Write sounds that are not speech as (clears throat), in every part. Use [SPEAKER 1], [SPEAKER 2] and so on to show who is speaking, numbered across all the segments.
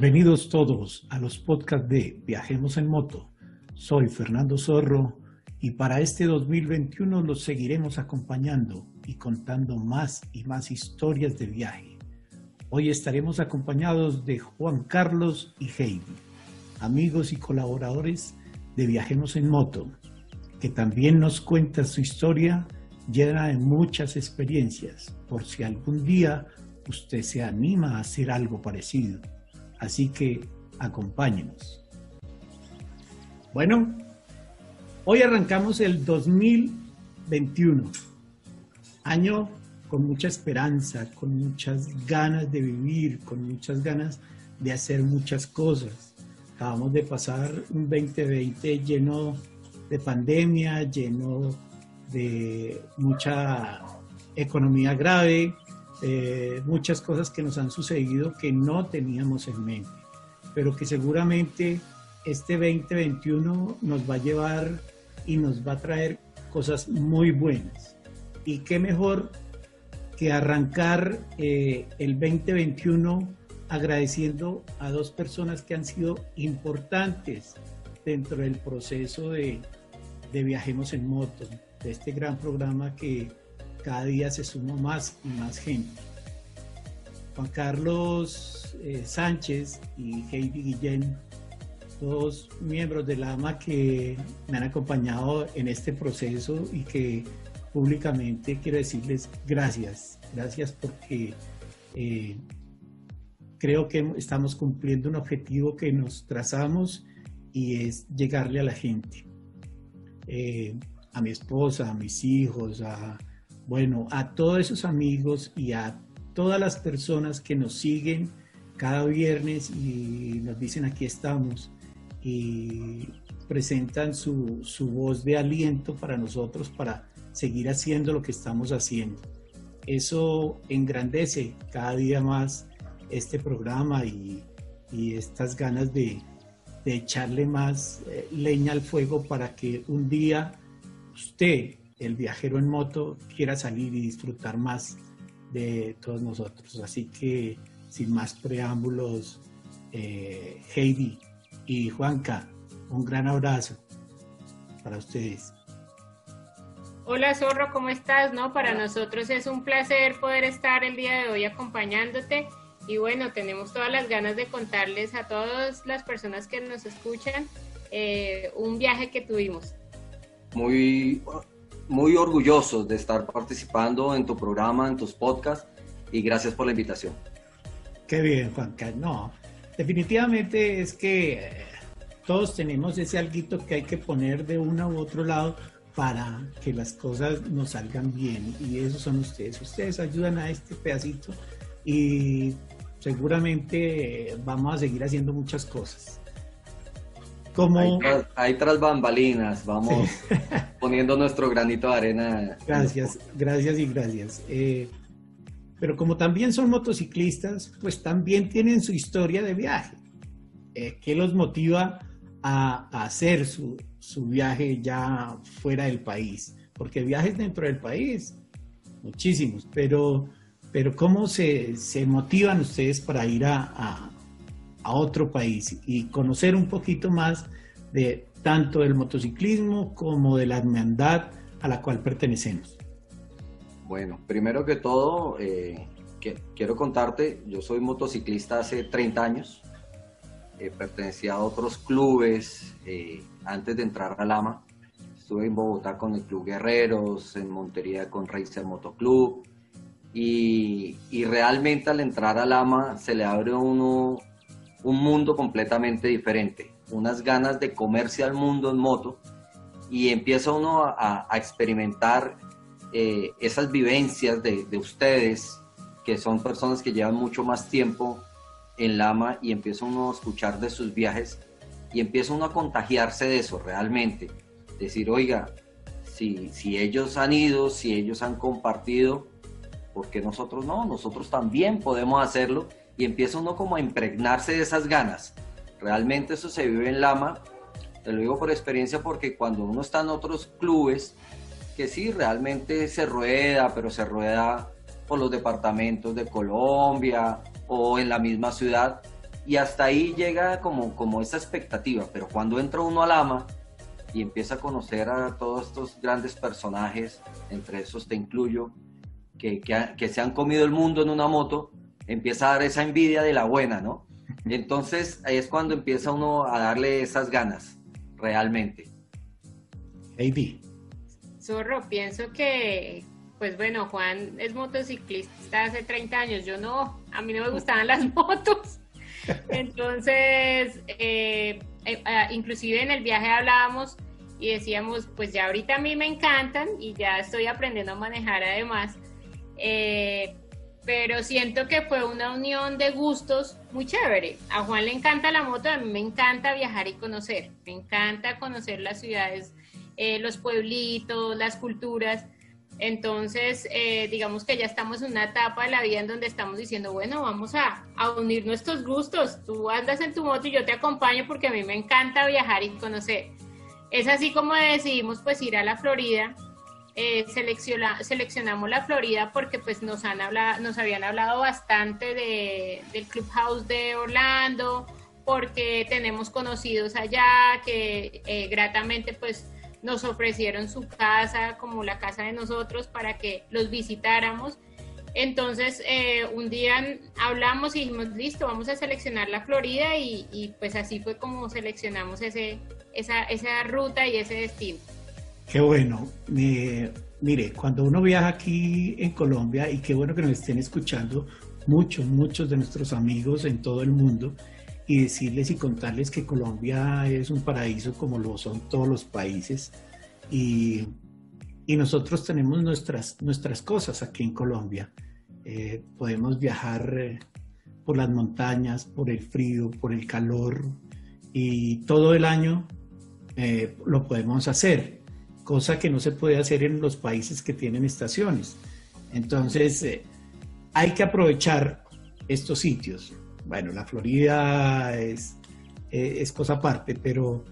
[SPEAKER 1] Bienvenidos todos a los podcasts de Viajemos en Moto. Soy Fernando Zorro y para este 2021 los seguiremos acompañando y contando más y más historias de viaje. Hoy estaremos acompañados de Juan Carlos y Heidi, amigos y colaboradores de Viajemos en Moto, que también nos cuenta su historia llena de muchas experiencias, por si algún día usted se anima a hacer algo parecido. Así que acompáñenos. Bueno, hoy arrancamos el 2021, año con mucha esperanza, con muchas ganas de vivir, con muchas ganas de hacer muchas cosas. Acabamos de pasar un 2020 lleno de pandemia, lleno de mucha economía grave, eh, muchas cosas que nos han sucedido que no teníamos en mente, pero que seguramente este 2021 nos va a llevar y nos va a traer cosas muy buenas. Y qué mejor que arrancar eh, el 2021 agradeciendo a dos personas que han sido importantes dentro del proceso de, de Viajemos en Moto, de este gran programa que cada día se suma más y más gente. Juan Carlos eh, Sánchez y Heidi Guillén, dos miembros de la AMA que me han acompañado en este proceso y que públicamente quiero decirles gracias, gracias porque eh, creo que estamos cumpliendo un objetivo que nos trazamos y es llegarle a la gente, eh, a mi esposa, a mis hijos, a, bueno, a todos esos amigos y a todas las personas que nos siguen cada viernes y nos dicen aquí estamos y presentan su, su voz de aliento para nosotros para seguir haciendo lo que estamos haciendo. Eso engrandece cada día más este programa y, y estas ganas de, de echarle más eh, leña al fuego para que un día usted el viajero en moto quiera salir y disfrutar más de todos nosotros. Así que sin más preámbulos, eh, Heidi y Juanca, un gran abrazo para ustedes.
[SPEAKER 2] Hola Zorro, ¿cómo estás? No, para nosotros es un placer poder estar el día de hoy acompañándote y bueno, tenemos todas las ganas de contarles a todas las personas que nos escuchan eh, un viaje que tuvimos.
[SPEAKER 3] Muy muy orgullosos de estar participando en tu programa, en tus podcasts y gracias por la invitación.
[SPEAKER 1] Qué bien, Juanca. No, definitivamente es que eh, todos tenemos ese alguito que hay que poner de uno u otro lado para que las cosas nos salgan bien y esos son ustedes. Ustedes ayudan a este pedacito y seguramente vamos a seguir haciendo muchas cosas.
[SPEAKER 3] Como... Ahí, tras, bambalinas, vamos (laughs) poniendo nuestro granito de arena.
[SPEAKER 1] Gracias, gracias y gracias. Eh, pero como también son motociclistas, pues también tienen su historia de viaje. Eh, ¿Qué los motiva a, hacer su, su, viaje ya fuera del país? Porque viajes dentro del país, muchísimos, pero, pero ¿cómo se, se motivan ustedes para ir a, a otro país y conocer un poquito más de tanto del motociclismo como de la hermandad a la cual pertenecemos.
[SPEAKER 3] Bueno, primero que todo, eh, que, quiero contarte, yo soy motociclista hace 30 años, eh, pertenecía a otros clubes eh, antes de entrar a Lama. Estuve en Bogotá con el Club Guerreros, en Montería con Racer Motoclub. Y, y realmente al entrar a Lama se le abre a uno un mundo completamente diferente, unas ganas de comerse al mundo en moto y empieza uno a, experimentar eh, esas vivencias de, ustedes, que son personas que llevan mucho más tiempo en Lama y empieza uno a escuchar de sus viajes y empieza uno a contagiarse de eso realmente. Decir, oiga, si, si ellos han ido, si ellos han compartido, ¿por qué nosotros no? Nosotros también podemos hacerlo y empieza uno como a impregnarse de esas ganas. Realmente eso se vive en Lama, te lo digo por experiencia porque cuando uno está en otros clubes, que sí, realmente se rueda, pero se rueda por los departamentos de Colombia o en la misma ciudad, y hasta ahí llega como, como esa expectativa, pero cuando entra uno al ama y empieza a conocer a todos estos grandes personajes, entre esos te incluyo, que, que, se han comido el mundo en una moto, empieza a dar esa envidia de la buena, ¿no? Entonces ahí es cuando empieza uno a darle esas ganas, realmente.
[SPEAKER 1] Heidi.
[SPEAKER 2] Zorro, pienso que, pues bueno, Juan es motociclista hace 30 años, yo no, a mí no me gustaban las (laughs) motos. Entonces, eh, eh, ah, inclusive en el viaje hablábamos y decíamos, pues ya ahorita a mí me encantan y ya estoy aprendiendo a manejar además, eh, pero siento que fue una unión de gustos muy chévere. A Juan le encanta la moto, a mí me encanta viajar y conocer, me encanta conocer las ciudades, los pueblitos, las culturas. Entonces, eh, digamos que ya estamos en una etapa de la vida en donde estamos diciendo, bueno, vamos a, unir nuestros gustos. Tú andas en tu moto y yo te acompaño porque a mí me encanta viajar y conocer. Es así como decidimos pues ir a la Florida. Eh, seleccionamos la Florida porque pues nos, han hablado, nos habían hablado bastante de, del Clubhouse de Orlando, porque tenemos conocidos allá que eh, gratamente pues nos ofrecieron su casa como la casa de nosotros para que los visitáramos. Entonces, eh, un día hablamos y dijimos, listo, vamos a seleccionar la Florida y, pues así fue como seleccionamos ese, esa, esa ruta y ese destino.
[SPEAKER 1] Qué bueno. mire, cuando uno viaja aquí en Colombia, y qué bueno que nos estén escuchando muchos, muchos de nuestros amigos en todo el mundo, y decirles y contarles que Colombia es un paraíso como lo son todos los países y, y nosotros tenemos nuestras, nuestras cosas aquí en Colombia. Eh, podemos viajar eh, por las montañas, por el frío, por el calor y todo el año eh, lo podemos hacer, cosa que no se puede hacer en los países que tienen estaciones. Entonces, hay que aprovechar estos sitios bueno, la Florida es, es, cosa aparte, pero,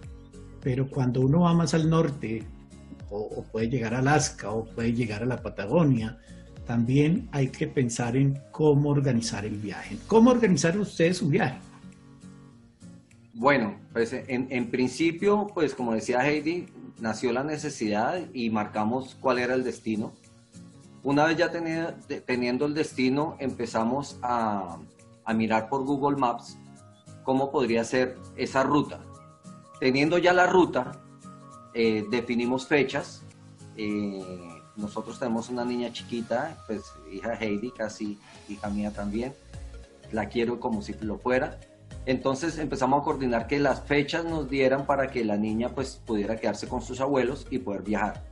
[SPEAKER 1] pero cuando uno va más al norte, o, puede llegar a Alaska, o puede llegar a la Patagonia, también hay que pensar en cómo organizar el viaje. ¿Cómo organizar ustedes su viaje?
[SPEAKER 3] Bueno, pues en, en, principio, pues como decía Heidi, nació la necesidad y marcamos cuál era el destino. Una vez ya teniendo el destino, empezamos a, mirar por Google Maps cómo podría ser esa ruta. Teniendo ya la ruta, eh, definimos fechas. Eh, nosotros tenemos una niña chiquita, pues hija Heidi, casi hija mía también. La quiero como si lo fuera. Entonces empezamos a coordinar que las fechas nos dieran para que la niña pues pudiera quedarse con sus abuelos y poder viajar.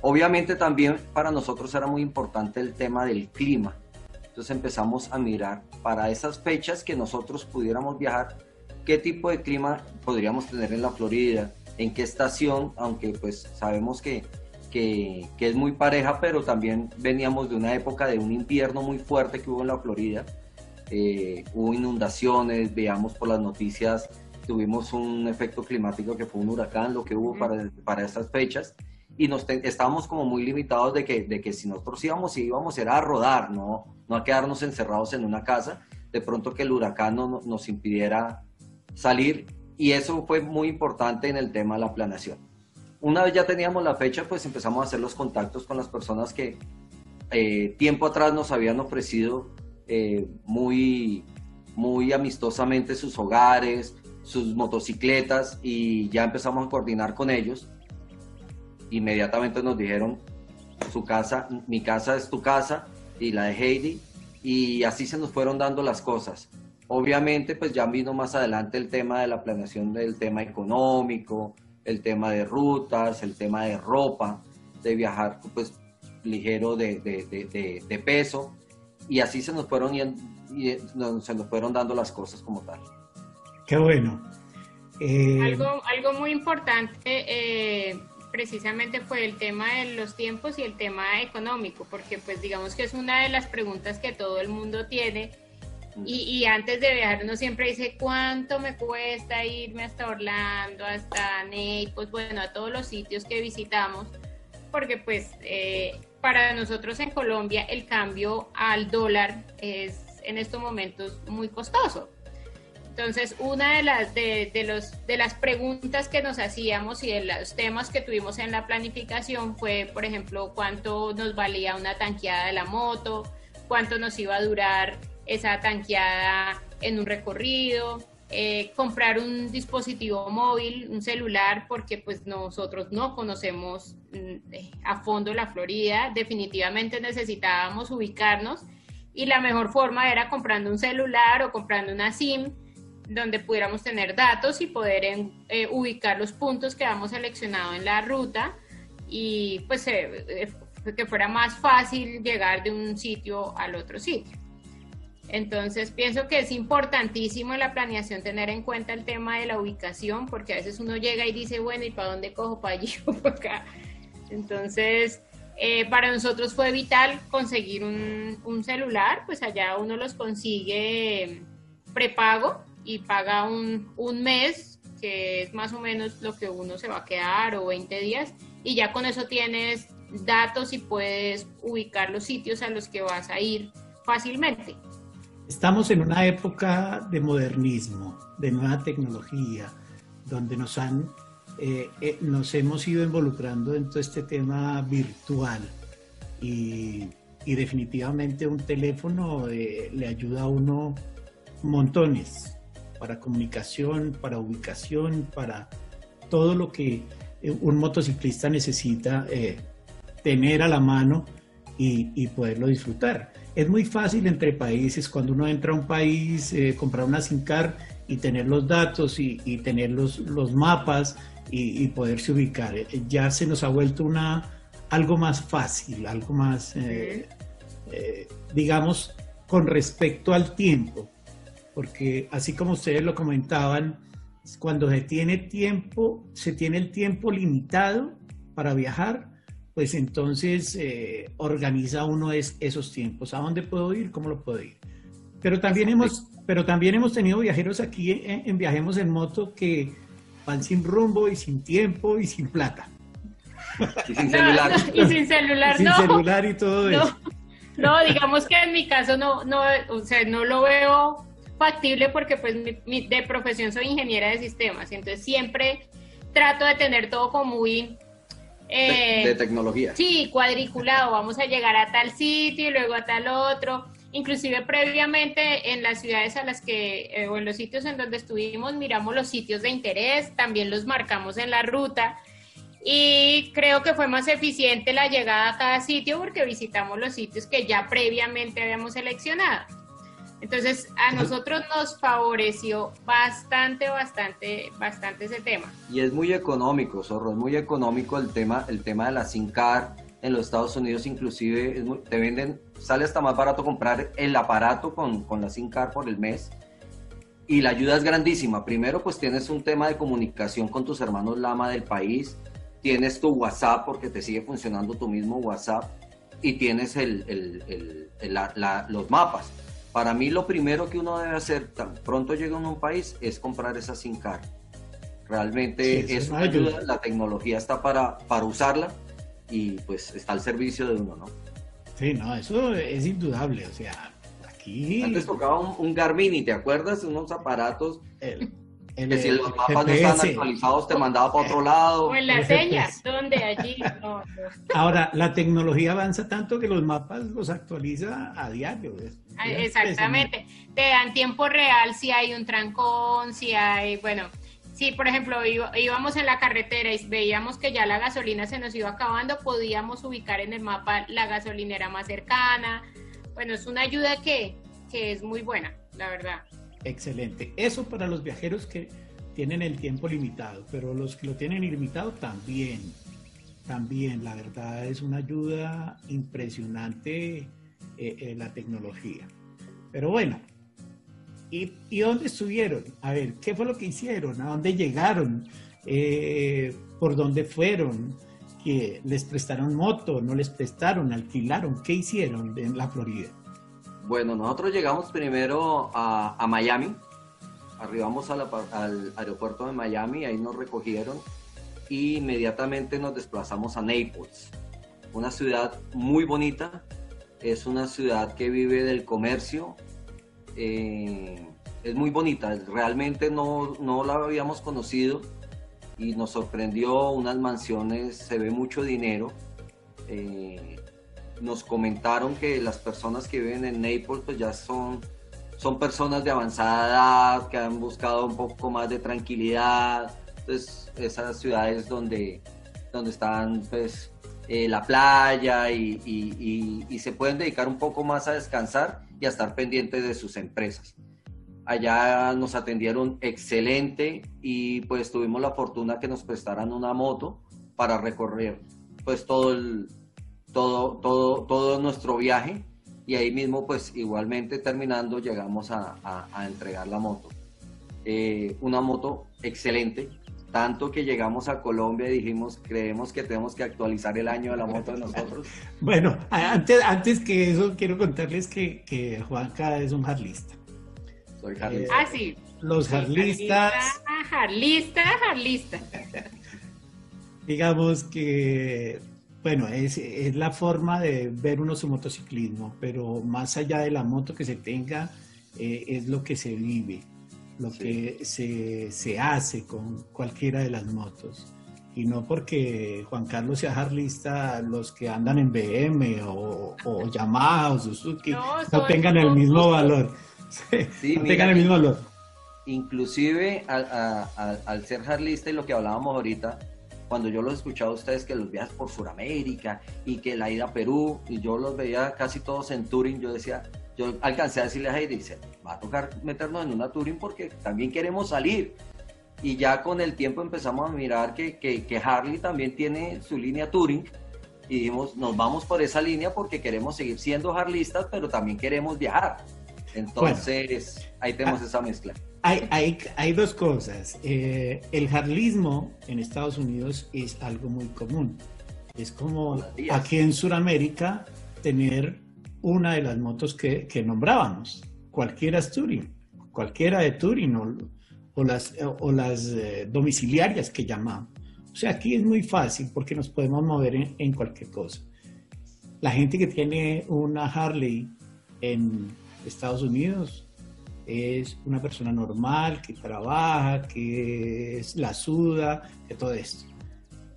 [SPEAKER 3] Obviamente también para nosotros era muy importante el tema del clima. Entonces empezamos a mirar para esas fechas que nosotros pudiéramos viajar, qué tipo de clima podríamos tener en la Florida, en qué estación, aunque pues sabemos que, que, es muy pareja, pero también veníamos de una época de un invierno muy fuerte que hubo en la Florida. Eh, hubo inundaciones, veamos por las noticias, tuvimos un efecto climático que fue un huracán, lo que hubo para, para esas fechas y nos estábamos como muy limitados de que, de que si nosotros íbamos, íbamos era a rodar, ¿no? no a quedarnos encerrados en una casa, de pronto que el huracán no, nos impidiera salir y eso fue muy importante en el tema de la planeación. Una vez ya teníamos la fecha, pues empezamos a hacer los contactos con las personas que eh, tiempo atrás nos habían ofrecido eh, muy, muy amistosamente sus hogares, sus motocicletas y ya empezamos a coordinar con ellos inmediatamente nos dijeron, su casa, mi casa es tu casa y la de Heidi, y así se nos fueron dando las cosas. Obviamente, pues ya vino más adelante el tema de la planeación del tema económico, el tema de rutas, el tema de ropa, de viajar pues ligero de, peso, y así se nos fueron y, se nos fueron dando las cosas como tal.
[SPEAKER 1] Qué bueno.
[SPEAKER 2] Eh, algo, algo muy importante eh, precisamente fue el tema de los tiempos y el tema económico, porque pues digamos que es una de las preguntas que todo el mundo tiene. Y, antes de viajar uno siempre dice cuánto me cuesta irme hasta Orlando, hasta Naples, bueno, a todos los sitios que visitamos, porque pues eh, para nosotros en Colombia el cambio al dólar es en estos momentos muy costoso. Entonces, una de las, de, los, de las preguntas que nos hacíamos y de los temas que tuvimos en la planificación fue, por ejemplo, cuánto nos valía una tanqueada de la moto, cuánto nos iba a durar esa tanqueada en un recorrido, eh, comprar un dispositivo móvil, un celular, porque pues nosotros no conocemos mm, a fondo la Florida, definitivamente necesitábamos ubicarnos. Y la mejor forma era comprando un celular o comprando una SIM donde pudiéramos tener datos y poder eh, ubicar los puntos que habíamos seleccionado en la ruta. Y pues eh, eh, que fuera más fácil llegar de un sitio al otro sitio. Entonces pienso que es importantísimo en la planeación tener en cuenta el tema de la ubicación, porque a veces uno llega y dice, bueno, ¿y para dónde cojo? ¿Para allí (laughs) o para acá? Entonces, para nosotros fue vital conseguir un, un, celular, pues allá uno los consigue prepago y paga un, un mes, que es más o menos lo que uno se va a quedar, o 20 días, y ya con eso tienes datos y puedes ubicar los sitios a los que vas a ir fácilmente.
[SPEAKER 1] Estamos en una época de modernismo, de nueva tecnología, donde nos han eh, eh, nos hemos ido involucrando en todo este tema virtual y, definitivamente un teléfono eh, le ayuda a uno montones para comunicación, para ubicación, para todo lo que un motociclista necesita tener a la mano y, poderlo disfrutar. Es muy fácil entre países, cuando uno entra a un país, eh, comprar una SIM card y tener los datos y, tener los, los mapas y, poderse ubicar. Ya se nos ha vuelto una, algo más fácil, algo más, digamos, con respecto al tiempo porque así como ustedes lo comentaban, cuando se tiene tiempo, se tiene el tiempo limitado para viajar, pues entonces eh, organiza uno es, esos tiempos. ¿A dónde puedo ir? ¿Cómo lo puedo ir? Pero también hemos, pero también hemos tenido viajeros aquí en, Viajemos en Moto que van sin rumbo y sin tiempo y sin plata.
[SPEAKER 2] Y sin celular. y sin celular, (laughs)
[SPEAKER 1] sin celular y todo eso.
[SPEAKER 2] No, digamos que en mi caso no, no, o sea, no lo veo factible porque pues de profesión soy ingeniera de sistemas, entonces siempre trato de tener todo como muy...
[SPEAKER 3] Eh, de, tecnología.
[SPEAKER 2] Sí, cuadriculado, vamos a llegar a tal sitio y luego a tal otro. Inclusive previamente en las ciudades a las que, eh, o en los sitios en donde estuvimos, miramos los sitios de interés, también los marcamos en la ruta y creo que fue más eficiente la llegada a cada sitio porque visitamos los sitios que ya previamente habíamos seleccionado. Entonces, a nosotros nos favoreció bastante, bastante, bastante ese tema.
[SPEAKER 3] Y es muy económico, Zorro, es muy económico el tema, el tema de la SIM card en los Estados Unidos, inclusive te venden, sale hasta más barato comprar el aparato con, con la SIM card por el mes. Y la ayuda es grandísima. Primero, pues tienes un tema de comunicación con tus hermanos Lama del país, tienes tu WhatsApp porque te sigue funcionando tu mismo WhatsApp y tienes el, el, el, los mapas para mí lo primero que uno debe hacer tan pronto llega a un país es comprar esa SIM card. Realmente es una ayuda, la tecnología está para, para usarla y pues está al servicio de uno, ¿no?
[SPEAKER 1] Sí, no, eso es indudable, o sea, aquí...
[SPEAKER 3] Antes tocaba un, Garmin y te acuerdas, unos aparatos... que si los mapas no están actualizados te mandaba para otro lado.
[SPEAKER 2] O en las señas, donde allí.
[SPEAKER 1] Ahora, la tecnología avanza tanto que los mapas los actualiza a diario.
[SPEAKER 2] Ah, exactamente. Te dan tiempo real si hay un trancón, si hay, bueno, si por ejemplo íbamos en la carretera y veíamos que ya la gasolina se nos iba acabando, podíamos ubicar en el mapa la gasolinera más cercana. Bueno, es una ayuda que, que es muy buena, la verdad.
[SPEAKER 1] Excelente. Eso para los viajeros que tienen el tiempo limitado, pero los que lo tienen ilimitado también. También, la verdad es una ayuda impresionante eh, eh, la tecnología. Pero bueno, ¿y, ¿y, dónde estuvieron? A ver, ¿qué fue lo que hicieron? ¿A dónde llegaron? Eh, ¿Por dónde fueron? ¿Que ¿Les prestaron moto? ¿No les prestaron? ¿Alquilaron? ¿Qué hicieron en la Florida?
[SPEAKER 3] Bueno, nosotros llegamos primero a, Miami, arribamos al aeropuerto de Miami, ahí nos recogieron e inmediatamente nos desplazamos a Naples, una ciudad muy bonita, es una ciudad que vive del comercio, eh, es muy bonita, realmente no, no la habíamos conocido y nos sorprendió unas mansiones, se ve mucho dinero. Eh, nos comentaron que las personas que viven en Naples pues ya son, son personas de avanzada edad, que han buscado un poco más de tranquilidad. Entonces, esas ciudades donde, donde están pues eh, la playa y, y, se pueden dedicar un poco más a descansar y a estar pendientes de sus empresas. Allá nos atendieron excelente y pues tuvimos la fortuna que nos prestaran una moto para recorrer pues todo el todo todo todo nuestro viaje y ahí mismo pues igualmente terminando llegamos a, a, entregar la moto. Eh, una moto excelente, tanto que llegamos a Colombia y dijimos, creemos que tenemos que actualizar el año de la moto de nosotros. (laughs)
[SPEAKER 1] bueno, antes, antes que eso, quiero contarles que, que Juanca es un harlista.
[SPEAKER 3] Soy harlista.
[SPEAKER 2] ah, sí.
[SPEAKER 1] Los harlistas.
[SPEAKER 2] Harlista, harlista. (laughs)
[SPEAKER 1] digamos que, bueno, es, es, la forma de ver uno su motociclismo, pero más allá de la moto que se tenga, eh, es lo que se vive lo que se, se, hace con cualquiera de las motos. Y no porque Juan Carlos sea harlista, los que andan en BM o, o Yamaha o Suzuki no, tengan el mismo valor. (laughs) no tengan el mismo valor.
[SPEAKER 3] Inclusive al, al ser harlista y lo que hablábamos ahorita, cuando yo los escuchaba a ustedes que los viajes por Sudamérica y que la ida a Perú, y yo los veía casi todos en Turing, yo decía, yo alcancé a decirle a Heidi, dice, va a tocar meternos en una touring porque también queremos salir. Y ya con el tiempo empezamos a mirar que, que, Harley también tiene su línea touring y dijimos, nos vamos por esa línea porque queremos seguir siendo harlistas, pero también queremos viajar. Entonces, ahí tenemos ah, esa mezcla.
[SPEAKER 1] Hay, hay, hay dos cosas. Eh, el harlismo en Estados Unidos es algo muy común. Es como aquí en Sudamérica tener una de las motos que, que nombrábamos, cualquiera es Turing, cualquiera de Turing o, las, o las eh, domiciliarias que llamamos. O sea, aquí es muy fácil porque nos podemos mover en, cualquier cosa. La gente que tiene una Harley en Estados Unidos es una persona normal, que trabaja, que es la suda, que todo esto.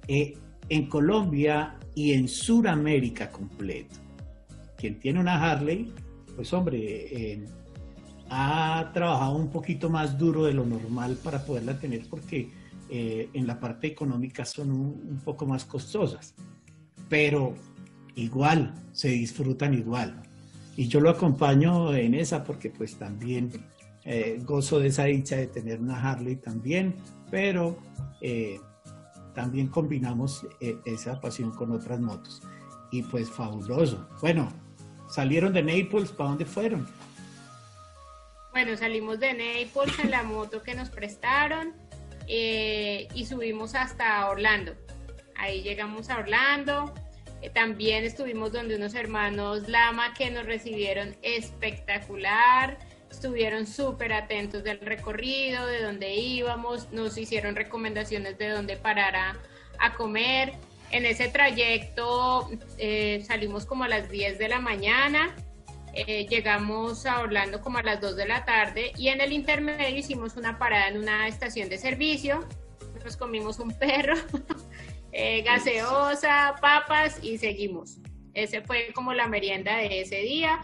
[SPEAKER 1] Eh, en Colombia y en Sudamérica completo, quien tiene una Harley, pues hombre, eh, ha trabajado un poquito más duro de lo normal para poderla tener porque eh, en la parte económica son un, poco más costosas, pero igual, se disfrutan igual. Y yo lo acompaño en esa porque pues también eh, gozo de esa dicha de tener una Harley también, pero también combinamos esa pasión con otras motos. Y pues fabuloso. Bueno, salieron de Naples, ¿para dónde fueron?
[SPEAKER 2] Bueno, salimos de Naples en la moto que nos prestaron eh, y subimos hasta Orlando. Ahí llegamos a Orlando. Eh, también estuvimos donde unos hermanos Lama que nos recibieron espectacular. Estuvieron súper atentos del recorrido, de dónde íbamos, nos hicieron recomendaciones de dónde parar a, comer. En ese trayecto eh, salimos como a las 10 de la mañana, eh, llegamos a Orlando como a las 2 de la tarde y en el intermedio hicimos una parada en una estación de servicio, nos comimos un perro, (laughs) eh, gaseosa, papas y seguimos. Ese fue como la merienda de ese día.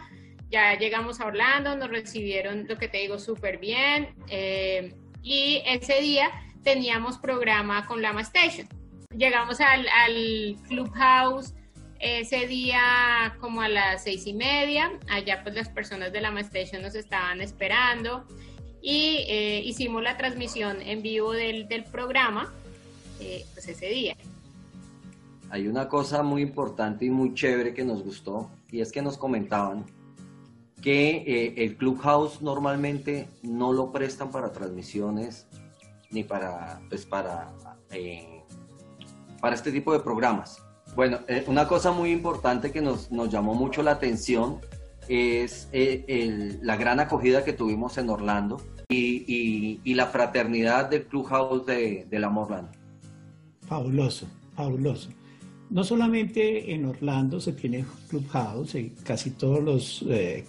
[SPEAKER 2] Ya llegamos a Orlando, nos recibieron, lo que te digo, súper bien. y ese día teníamos programa con Lama Station llegamos al, al Clubhouse ese día como a las seis y media. Allá pues las personas de la Station nos estaban esperando y eh, hicimos la transmisión en vivo del, programa eh, pues ese día.
[SPEAKER 3] Hay una cosa muy importante y muy chévere que nos gustó y es que nos comentaban que eh, el Clubhouse normalmente no lo prestan para transmisiones ni para pues para para este tipo de programas. Bueno, eh, una cosa muy importante que nos, nos llamó mucho la atención es eh, la gran acogida que tuvimos en Orlando y, y, la fraternidad del Clubhouse de, de la Orlando.
[SPEAKER 1] Fabuloso, fabuloso. No solamente en Orlando se tiene Clubhouse, casi todos los, eh,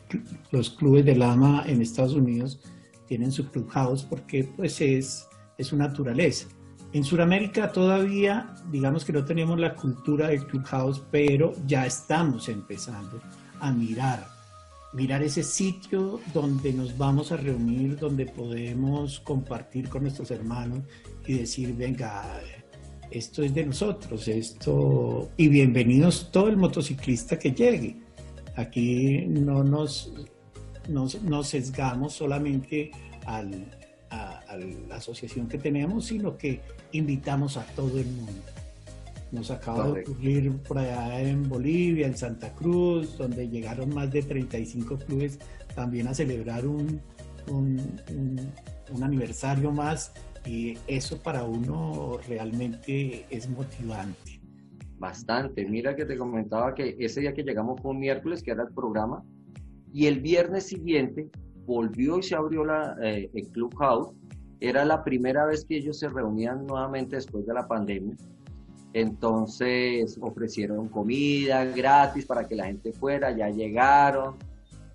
[SPEAKER 1] los clubes de lama en Estados Unidos tienen su clubhouse porque pues es, es su naturaleza. En Sudamérica todavía, digamos que no tenemos la cultura del clubhouse, pero ya estamos empezando a mirar, mirar ese sitio donde nos vamos a reunir, donde podemos compartir con nuestros hermanos y decir, venga, esto es de nosotros, esto, y bienvenidos todo el motociclista que llegue. Aquí no nos, nos, sesgamos solamente al, a, la asociación que tenemos, sino que invitamos a todo el mundo. Nos acaba de ocurrir por allá en Bolivia, en Santa Cruz, donde llegaron más de 35 clubes también a celebrar un, un, aniversario más y eso para uno realmente es motivante.
[SPEAKER 3] Bastante. Mira que te comentaba que ese día que llegamos fue un miércoles, que era el programa, y el viernes siguiente volvió y se abrió la, eh, el Clubhouse. Era la primera vez que ellos se reunían nuevamente después de la pandemia. Entonces ofrecieron comida gratis para que la gente fuera, ya llegaron,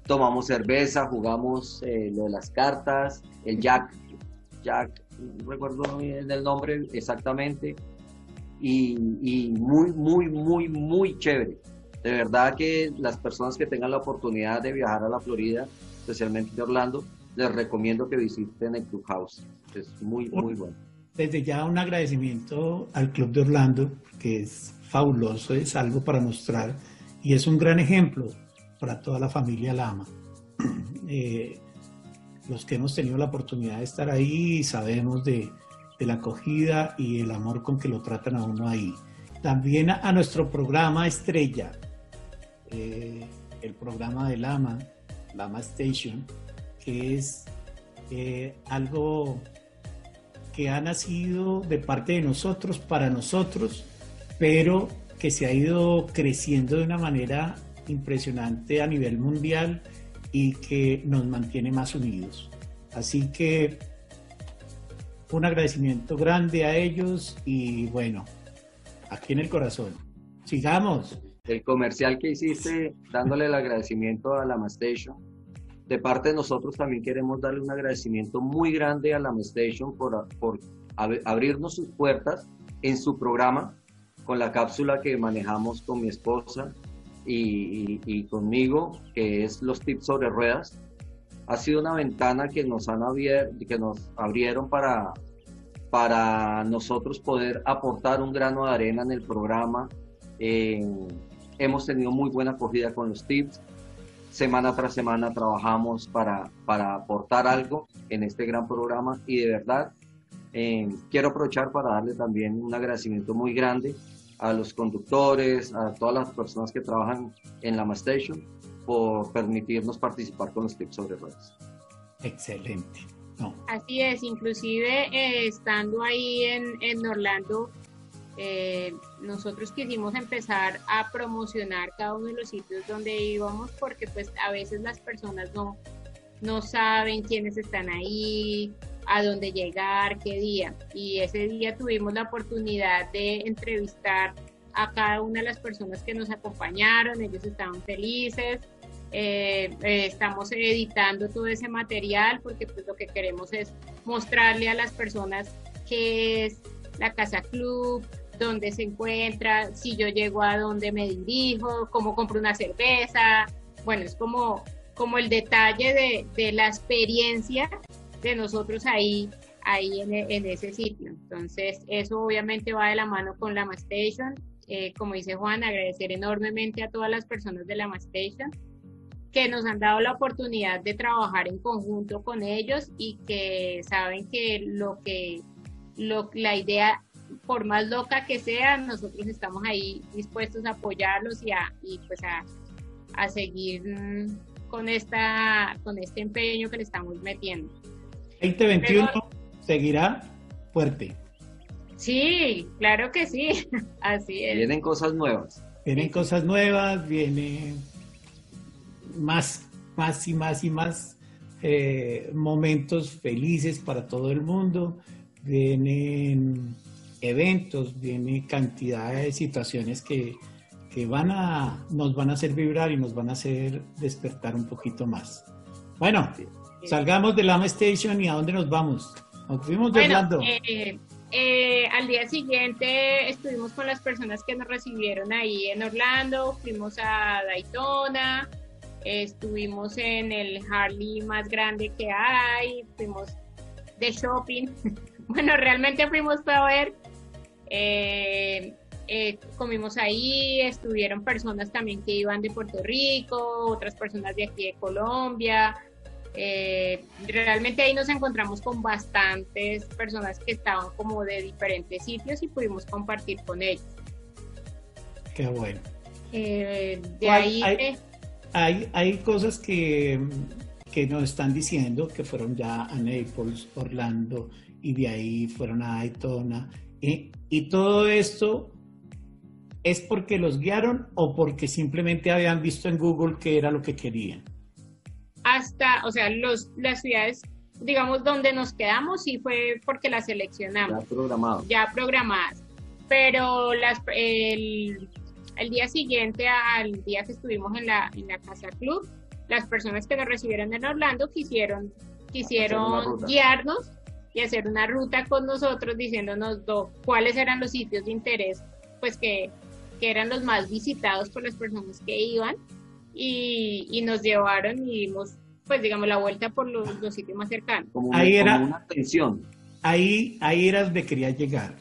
[SPEAKER 3] tomamos cerveza, jugamos eh, lo de las cartas, el Jack, Jack, no recuerdo bien el nombre exactamente, y, y muy, muy, muy, muy chévere. De verdad que las personas que tengan la oportunidad de viajar a la Florida, especialmente de Orlando, les recomiendo que visiten el Clubhouse. Es muy, muy bueno.
[SPEAKER 1] Desde ya un agradecimiento al Club de Orlando, que es fabuloso, es algo para mostrar y es un gran ejemplo para toda la familia Lama. (clears throat) Eh, los que hemos tenido la oportunidad de estar ahí sabemos de, la acogida y el amor con que lo tratan a uno ahí. También a, nuestro programa estrella, eh, el programa de Lama, Lama Station, que es eh, algo que ha nacido de parte de nosotros, para nosotros, pero que se ha ido creciendo de una manera impresionante a nivel mundial y que nos mantiene más unidos. Así que un agradecimiento grande a ellos y bueno, aquí en el corazón. Sigamos.
[SPEAKER 3] El comercial que hiciste dándole el agradecimiento a la Station. De parte de nosotros también queremos darle un agradecimiento muy grande a la Station por, por abrirnos sus puertas en su programa con la cápsula que manejamos con mi esposa y, conmigo, que es los tips sobre ruedas. Ha sido una ventana que nos, han abierto, que nos abrieron para, para nosotros poder aportar un grano de arena en el programa. hemos tenido muy buena acogida con los tips. Semana tras semana trabajamos para, para aportar algo en este gran programa y de verdad eh, quiero aprovechar para darle también un agradecimiento muy grande a los conductores, a todas las personas que trabajan en la Station por permitirnos participar con los tips sobre ruedas.
[SPEAKER 1] Excelente.
[SPEAKER 2] Así es, inclusive eh, estando ahí en, en Orlando, eh, nosotros quisimos empezar a promocionar cada uno de los sitios donde íbamos porque pues a veces las personas no, no saben quiénes están ahí, a dónde llegar, qué día. Y ese día tuvimos la oportunidad de entrevistar a cada una de las personas que nos acompañaron, ellos estaban felices. Eh, eh, estamos editando todo ese material porque pues lo que queremos es mostrarle a las personas qué es la Casa Club, dónde se encuentra, si yo llego a dónde me dirijo, cómo compro una cerveza. Bueno, es como, como el detalle de, de la experiencia de nosotros ahí, ahí en, en, ese sitio. Entonces, eso obviamente va de la mano con la Station. Eh, como dice Juan, agradecer enormemente a todas las personas de la Station que nos han dado la oportunidad de trabajar en conjunto con ellos y que saben que lo que lo, la idea, por más loca que sea, nosotros estamos ahí dispuestos a apoyarlos y, a, y pues a, a seguir mm, con, esta, con este empeño que le estamos metiendo.
[SPEAKER 1] 2021 seguirá fuerte.
[SPEAKER 2] Sí, claro que sí, (laughs) así es.
[SPEAKER 3] Vienen cosas nuevas.
[SPEAKER 1] Vienen cosas nuevas, viene más, más y más y más eh, momentos felices para todo el mundo, vienen eventos, viene cantidad de situaciones que, que van a, nos van a hacer vibrar y nos van a hacer despertar un poquito más. Bueno, salgamos de Lama Station y a dónde nos vamos. Nos fuimos de.
[SPEAKER 2] Eh, eh, al día siguiente estuvimos con las personas que nos recibieron ahí en Orlando, fuimos a Daytona, estuvimos en el Harley más grande que hay, fuimos de shopping. (laughs) bueno, realmente fuimos para ver. Eh, comimos ahí, estuvieron personas también que iban de Puerto Rico, otras personas de aquí de Colombia. Eh, realmente ahí nos encontramos con bastantes personas que estaban como de diferentes sitios y pudimos compartir con ellos.
[SPEAKER 1] Qué bueno.
[SPEAKER 2] de ahí
[SPEAKER 1] hay, hay cosas que, que nos están diciendo que fueron ya a Naples, Orlando, y de ahí fueron a Daytona. Y, y todo esto es porque los guiaron o porque simplemente habían visto en Google que era lo que querían.
[SPEAKER 2] Hasta, o sea, los, las ciudades, digamos, donde nos quedamos sí fue porque las seleccionamos.
[SPEAKER 3] Ya programadas.
[SPEAKER 2] Ya programadas. Pero las, el, el día siguiente al día que estuvimos en la, en la Casa Club, las personas que nos recibieron en Orlando quisieron, quisieron guiarnos y hacer una ruta con nosotros diciéndonos cuáles eran los sitios de interés pues que, que, eran los más visitados por las personas que iban y, y nos llevaron y dimos pues digamos la vuelta por los, los sitios más cercanos.
[SPEAKER 1] ahí era una atención. Ahí, ahí era donde quería llegar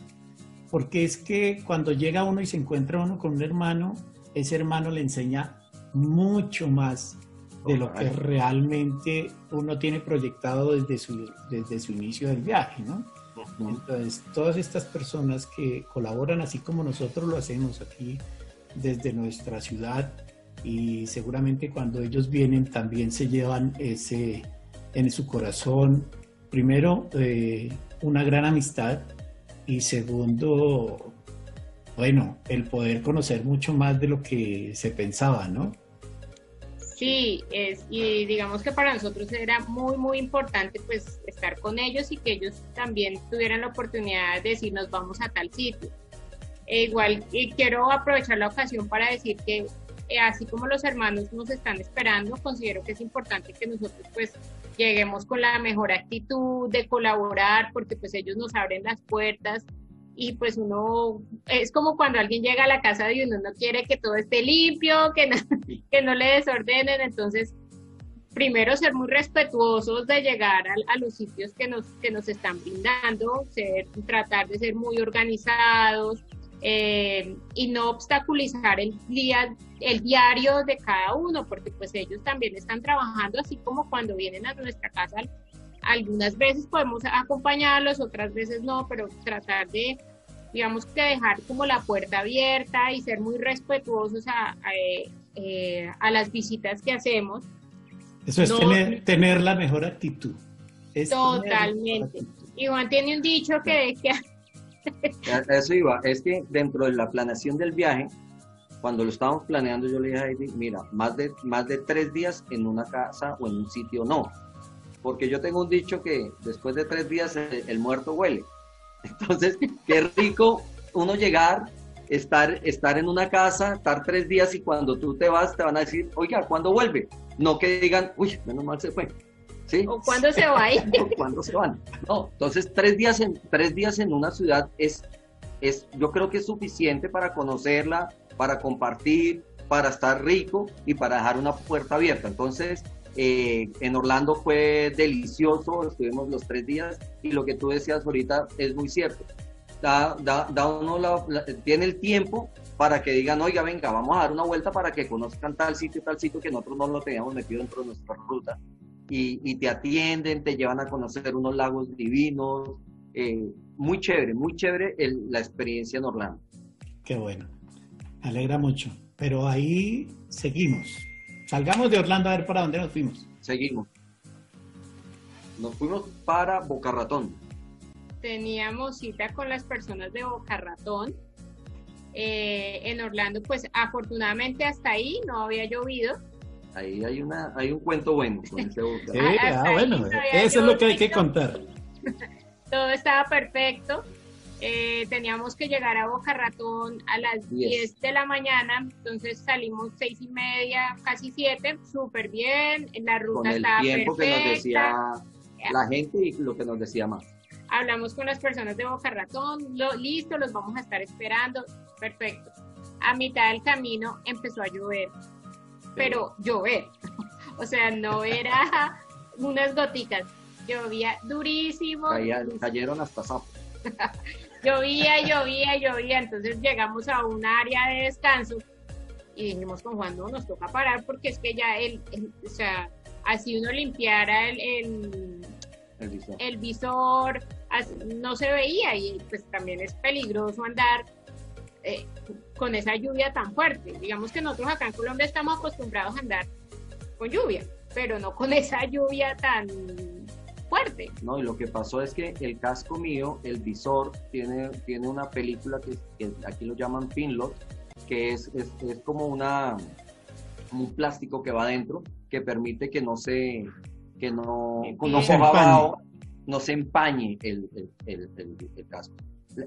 [SPEAKER 1] porque es que cuando llega uno y se encuentra uno con un hermano, ese hermano le enseña mucho más de lo que realmente uno tiene proyectado desde su, desde su inicio del viaje, ¿no? Entonces, todas estas personas que colaboran así como nosotros lo hacemos aquí desde nuestra ciudad y seguramente cuando ellos vienen también se llevan ese en su corazón, primero, eh, una gran amistad y segundo, bueno, el poder conocer mucho más de lo que se pensaba, ¿no?
[SPEAKER 2] Sí, es, y digamos que para nosotros era muy, muy importante pues estar con ellos y que ellos también tuvieran la oportunidad de decirnos vamos a tal sitio. E igual, y quiero aprovechar la ocasión para decir que eh, así como los hermanos nos están esperando, considero que es importante que nosotros pues lleguemos con la mejor actitud de colaborar, porque pues ellos nos abren las puertas y pues uno, es como cuando alguien llega a la casa de uno, no quiere que todo esté limpio, que no, (laughs) que no le desordenen, entonces primero ser muy respetuosos de llegar a, los sitios que nos, que nos están brindando, ser, tratar de ser muy organizados, eh, y no obstaculizar el día, el diario de cada uno, porque pues ellos también están trabajando, así como cuando vienen a nuestra casa, algunas veces podemos acompañarlos, otras veces no, pero tratar de, digamos que dejar como la puerta abierta y ser muy respetuosos a, a, eh, las visitas que hacemos.
[SPEAKER 1] Eso es tener, tener, la mejor actitud.
[SPEAKER 2] totalmente. Y Juan tiene un dicho que, que
[SPEAKER 3] eso iba, es que dentro de la planeación del viaje, cuando lo estábamos planeando, yo le dije a Heidi, mira, más de, más de tres días en una casa o en un sitio no. Porque yo tengo un dicho que después de tres días el, muerto huele. (laughs) Entonces, qué rico uno llegar, estar, estar en una casa, estar tres días y cuando tú te vas te van a decir, oiga, ¿cuándo vuelve? No que digan, uy, menos mal se fue.
[SPEAKER 2] ¿O cuándo se va ahí? (laughs)
[SPEAKER 3] ¿Cuándo se van? No, entonces tres días en, tres días en una ciudad es, es, yo creo que es suficiente para conocerla, para compartir, para estar rico y para dejar una puerta abierta. Entonces, eh, en Orlando fue delicioso, estuvimos los tres días y lo que tú decías ahorita es muy cierto. Da, da, da uno tiene el tiempo para que digan, oiga, venga, vamos a dar una vuelta para que conozcan tal sitio, tal sitio que nosotros no lo teníamos metido dentro de nuestra ruta y, te atienden, te llevan a conocer unos lagos divinos. Eh, muy chévere, muy chévere la experiencia en Orlando.
[SPEAKER 1] Qué bueno, me alegra mucho. Pero ahí seguimos. Salgamos de Orlando a ver para dónde nos fuimos.
[SPEAKER 3] Seguimos. Nos fuimos para Boca Ratón.
[SPEAKER 2] Teníamos cita con las personas de Boca Ratón. Eh, en Orlando, pues afortunadamente hasta ahí no había llovido
[SPEAKER 3] Ahí hay, una, hay un cuento bueno con ese
[SPEAKER 1] Sí, ah, bueno, eso es lo que hay que contar. (laughs)
[SPEAKER 2] Todo estaba perfecto. eh, teníamos que llegar a Boca Ratón a las 10 de la mañana, entonces salimos seis y media, casi siete, súper bien, la ruta
[SPEAKER 3] con el
[SPEAKER 2] estaba
[SPEAKER 3] tiempo
[SPEAKER 2] perfecta.
[SPEAKER 3] que nos decía la gente y lo que nos decía más.
[SPEAKER 2] Hablamos con las personas de Boca Ratón, lo, listo, los vamos a estar esperando, perfecto. A mitad del camino empezó a llover, pero llover, (laughs) o sea, no era (laughs) unas goticas, llovía durísimo.
[SPEAKER 3] Caía-
[SPEAKER 2] durísimo.
[SPEAKER 3] cayeron hasta sapos. (laughs)
[SPEAKER 2] Llovía, llovía, llovía, entonces llegamos a un área de descanso y dijimos con Juan, no, nos toca parar porque es que ya el, el- o sea, así uno limpiara el, el,
[SPEAKER 3] el visor.
[SPEAKER 2] el visor, as- no se veía y pues también es peligroso andar eh, con esa lluvia tan fuerte. Digamos que nosotros acá en Colombia estamos acostumbrados a andar con lluvia, pero no con esa lluvia tan fuerte.
[SPEAKER 3] No, y lo que pasó es que el casco mío, el visor, tiene, tiene una película que, que aquí lo llaman pinlock, que es, es, es como una un plástico que va adentro que permite que no se que no,
[SPEAKER 2] Empañe.
[SPEAKER 3] no
[SPEAKER 1] Se empañe.
[SPEAKER 3] abajo, no se empañe el, el, el, el- el casco.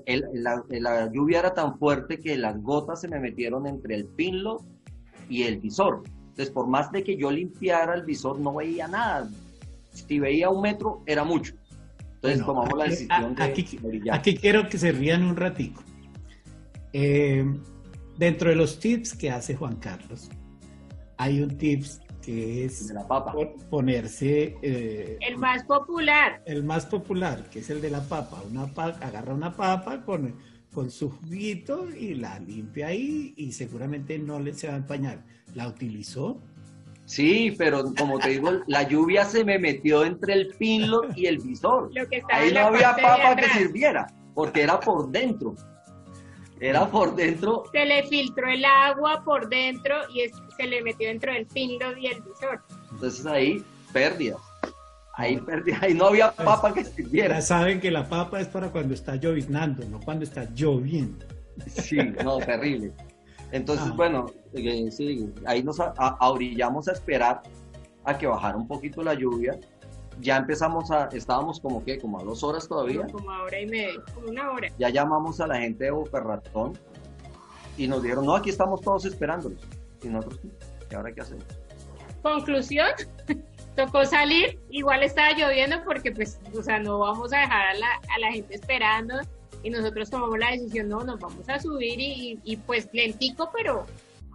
[SPEAKER 3] El- la, la lluvia era tan fuerte que las gotas se me metieron entre el pinlock y el visor. Entonces, por más de que yo limpiara el visor, no veía nada. Si veía un metro, era mucho. Entonces,
[SPEAKER 1] Bueno,
[SPEAKER 3] tomamos la decisión de,
[SPEAKER 1] aquí-
[SPEAKER 3] de brillar.
[SPEAKER 1] Aquí quiero que se rían un ratico. Eh, dentro de los tips que hace Juan Carlos, hay un tips que es
[SPEAKER 3] de la papa.
[SPEAKER 1] po- ponerse eh,
[SPEAKER 2] El más popular,
[SPEAKER 1] el más popular, que es el de la papa. Una pa- agarra una papa con, con su juguito y la limpia ahí y seguramente no le se va a empañar. ¿La utilizó?
[SPEAKER 3] Sí, pero como te digo, la lluvia se me metió entre el pinlock y el visor.
[SPEAKER 2] lo que estaba
[SPEAKER 3] Ahí no había papa que sirviera, porque era por dentro. Era por dentro.
[SPEAKER 2] Se le filtró el agua por dentro y es- se le metió dentro del pinlock y el visor.
[SPEAKER 3] Entonces ahí, pérdida. Ahí perdí, ahí no había papa que sirviera.
[SPEAKER 1] Ya saben que la papa es para cuando está lloviznando, no cuando está lloviendo.
[SPEAKER 3] Sí, no, terrible. Entonces,
[SPEAKER 1] Ah.
[SPEAKER 3] bueno, eh, sí, ahí nos a- a- ahorillamos a esperar a que bajara un poquito la lluvia. Ya empezamos a, estábamos como que, como a dos horas todavía.
[SPEAKER 2] Como a hora y media, como una hora.
[SPEAKER 3] Ya llamamos a la gente de Boca Ratón y nos dijeron, no, aquí estamos todos esperándolos. Y nosotros, ¿y ahora qué hacemos?
[SPEAKER 2] Conclusión, (laughs) tocó salir, igual estaba lloviendo porque pues, o sea, no vamos a dejar a la, a la gente esperando y nosotros tomamos la decisión, no, nos vamos a subir y, y, pues lentico, pero,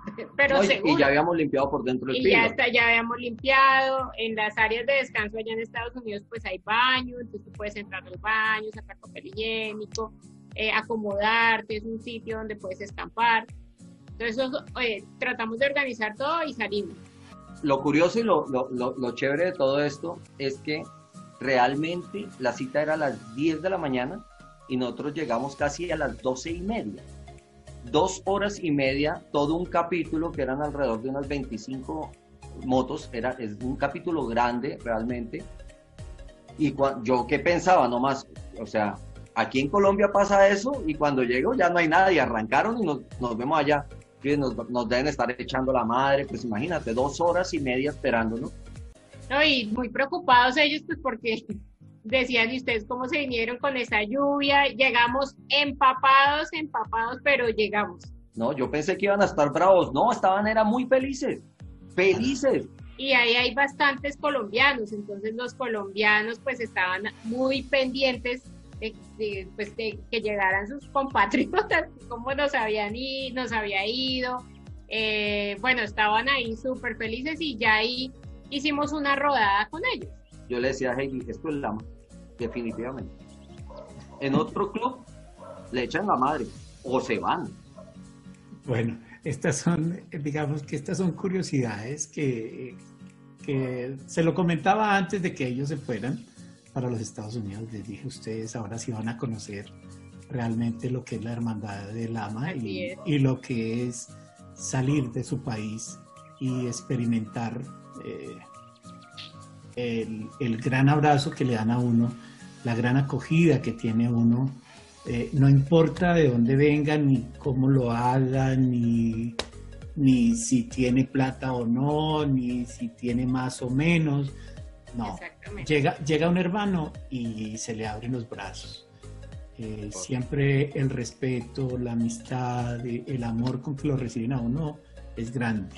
[SPEAKER 2] (laughs) pero
[SPEAKER 3] No, y-
[SPEAKER 2] seguro.
[SPEAKER 3] y ya habíamos limpiado por dentro el
[SPEAKER 2] Y ya está, ya habíamos limpiado. En las áreas de descanso allá en Estados Unidos, pues hay baño, entonces tú puedes entrar al baño, sacar papel higiénico, eh, acomodarte, es un sitio donde puedes escampar. Entonces, oye, tratamos de organizar todo y salimos.
[SPEAKER 3] Lo curioso y lo, lo, lo, lo chévere de todo esto es que realmente la cita era a las 10 de la mañana y nosotros llegamos casi a las 12 y media. Dos horas y media, todo un capítulo que eran alrededor de unas 25 motos, era, es un capítulo grande realmente. Y yo qué pensaba nomás, o sea, aquí en Colombia pasa eso y cuando llego ya no hay nadie, arrancaron y nos, nos vemos allá. Y Nos, nos deben estar echando la madre, pues imagínate, dos horas y media esperándonos.
[SPEAKER 2] ¿no? Y muy preocupados ellos, pues porque decían, ¿y ustedes cómo se vinieron con esa lluvia? Llegamos empapados, empapados, pero llegamos.
[SPEAKER 3] No, yo pensé que iban a estar bravos. No, estaban, eran muy felices. Felices.
[SPEAKER 2] y ahí hay bastantes colombianos, entonces los colombianos pues estaban muy pendientes de, de, pues, de que llegaran sus compatriotas, (laughs) cómo nos habían ido, nos había ido, Eh, bueno, estaban ahí súper felices y ya ahí hicimos una rodada con ellos.
[SPEAKER 3] Yo le decía a Heidi, esto es lama, definitivamente. En otro club le echan la madre o se van.
[SPEAKER 1] Bueno, estas son, digamos que estas son curiosidades que, que se lo comentaba antes de que ellos se fueran para los Estados Unidos. Les dije, ustedes ahora sí van a conocer realmente lo que es la hermandad del ama y, y lo que es salir de su país y experimentar eh, el, el gran abrazo que le dan a uno, la gran acogida que tiene uno eh, no importa de dónde vengan, ni cómo lo hagan, ni, ni si tiene plata o no, ni si tiene más o menos. No, llega, llega un hermano y se le abren los brazos. Eh, siempre el respeto, la amistad, el amor con que lo reciben a uno es grande.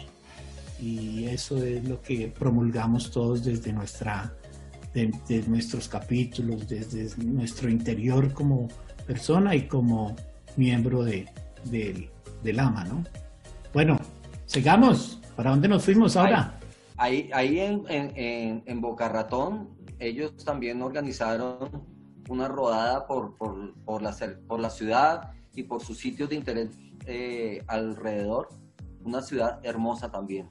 [SPEAKER 1] Y eso es lo que promulgamos todos desde nuestra de, nuestros capítulos, desde nuestro interior como persona y como miembro de, del AMA, ¿no? Bueno, sigamos. ¿Para dónde nos fuimos ahora?
[SPEAKER 3] Ahí, ahí en, en, en, Boca Ratón, ellos también organizaron una rodada por, por, por, la, por la ciudad y por sus sitios de interés eh, alrededor. Una ciudad hermosa también.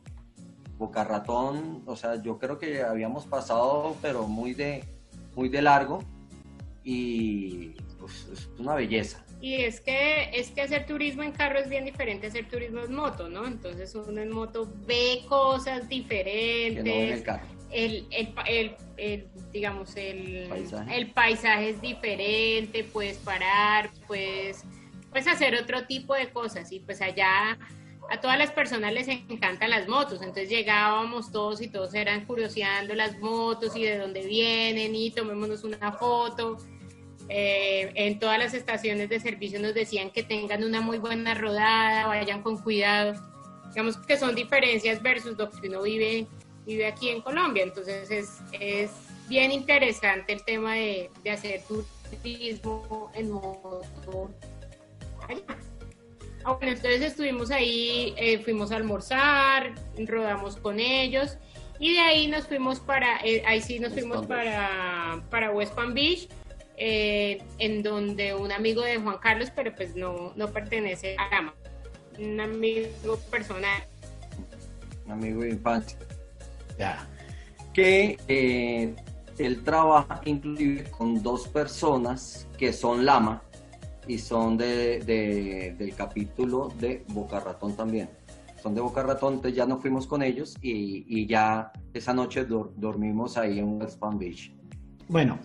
[SPEAKER 3] Boca Ratón, o sea, yo creo que habíamos pasado, pero muy de, muy de largo y pues es una belleza.
[SPEAKER 2] Y es que, es que hacer turismo en carro es bien diferente a hacer turismo en moto, ¿no? Entonces uno en moto ve cosas diferentes. el, el, el, digamos, el ¿Paisaje? el paisaje es diferente, puedes parar, puedes, puedes hacer otro tipo de cosas y pues allá a todas las personas les encantan las motos, entonces llegábamos todos y todos eran curioseando las motos y de dónde vienen y tomémonos una foto. Eh, en todas las estaciones de servicio nos decían que tengan una muy buena rodada, vayan con cuidado. Digamos que son diferencias versus lo que uno vive, vive aquí en Colombia, entonces es, es bien interesante el tema de, de hacer turismo en moto. Ah, bueno, entonces estuvimos ahí, eh, fuimos a almorzar, rodamos con ellos y de ahí nos fuimos para, eh, ahí sí nos fuimos para, para West Palm Beach, eh, en donde un amigo de Juan Carlos, pero pues no, no pertenece a Gama, un amigo personal.
[SPEAKER 3] Un amigo de infancia. Ya. Que él trabaja inclusive con dos personas que son Lama, y son de, del capítulo de Boca Ratón también. Son de Boca Ratón, entonces ya nos fuimos con ellos y, y ya esa noche dormimos ahí en West Palm Beach.
[SPEAKER 1] Bueno,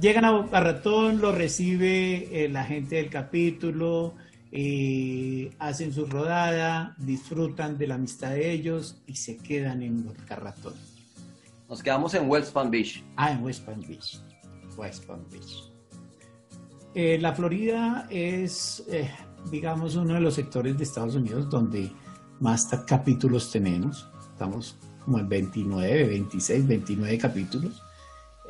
[SPEAKER 1] llegan a Boca Ratón, lo recibe eh, la gente del capítulo, eh, hacen su rodada, disfrutan de la amistad de ellos y se quedan en Boca Ratón.
[SPEAKER 3] Nos quedamos en West Palm Beach.
[SPEAKER 1] Ah, en West Palm Beach. West Palm Beach. Eh, la Florida es, eh, digamos, uno de los sectores de Estados Unidos donde más capítulos tenemos. Estamos como en 29, 26, 29 capítulos.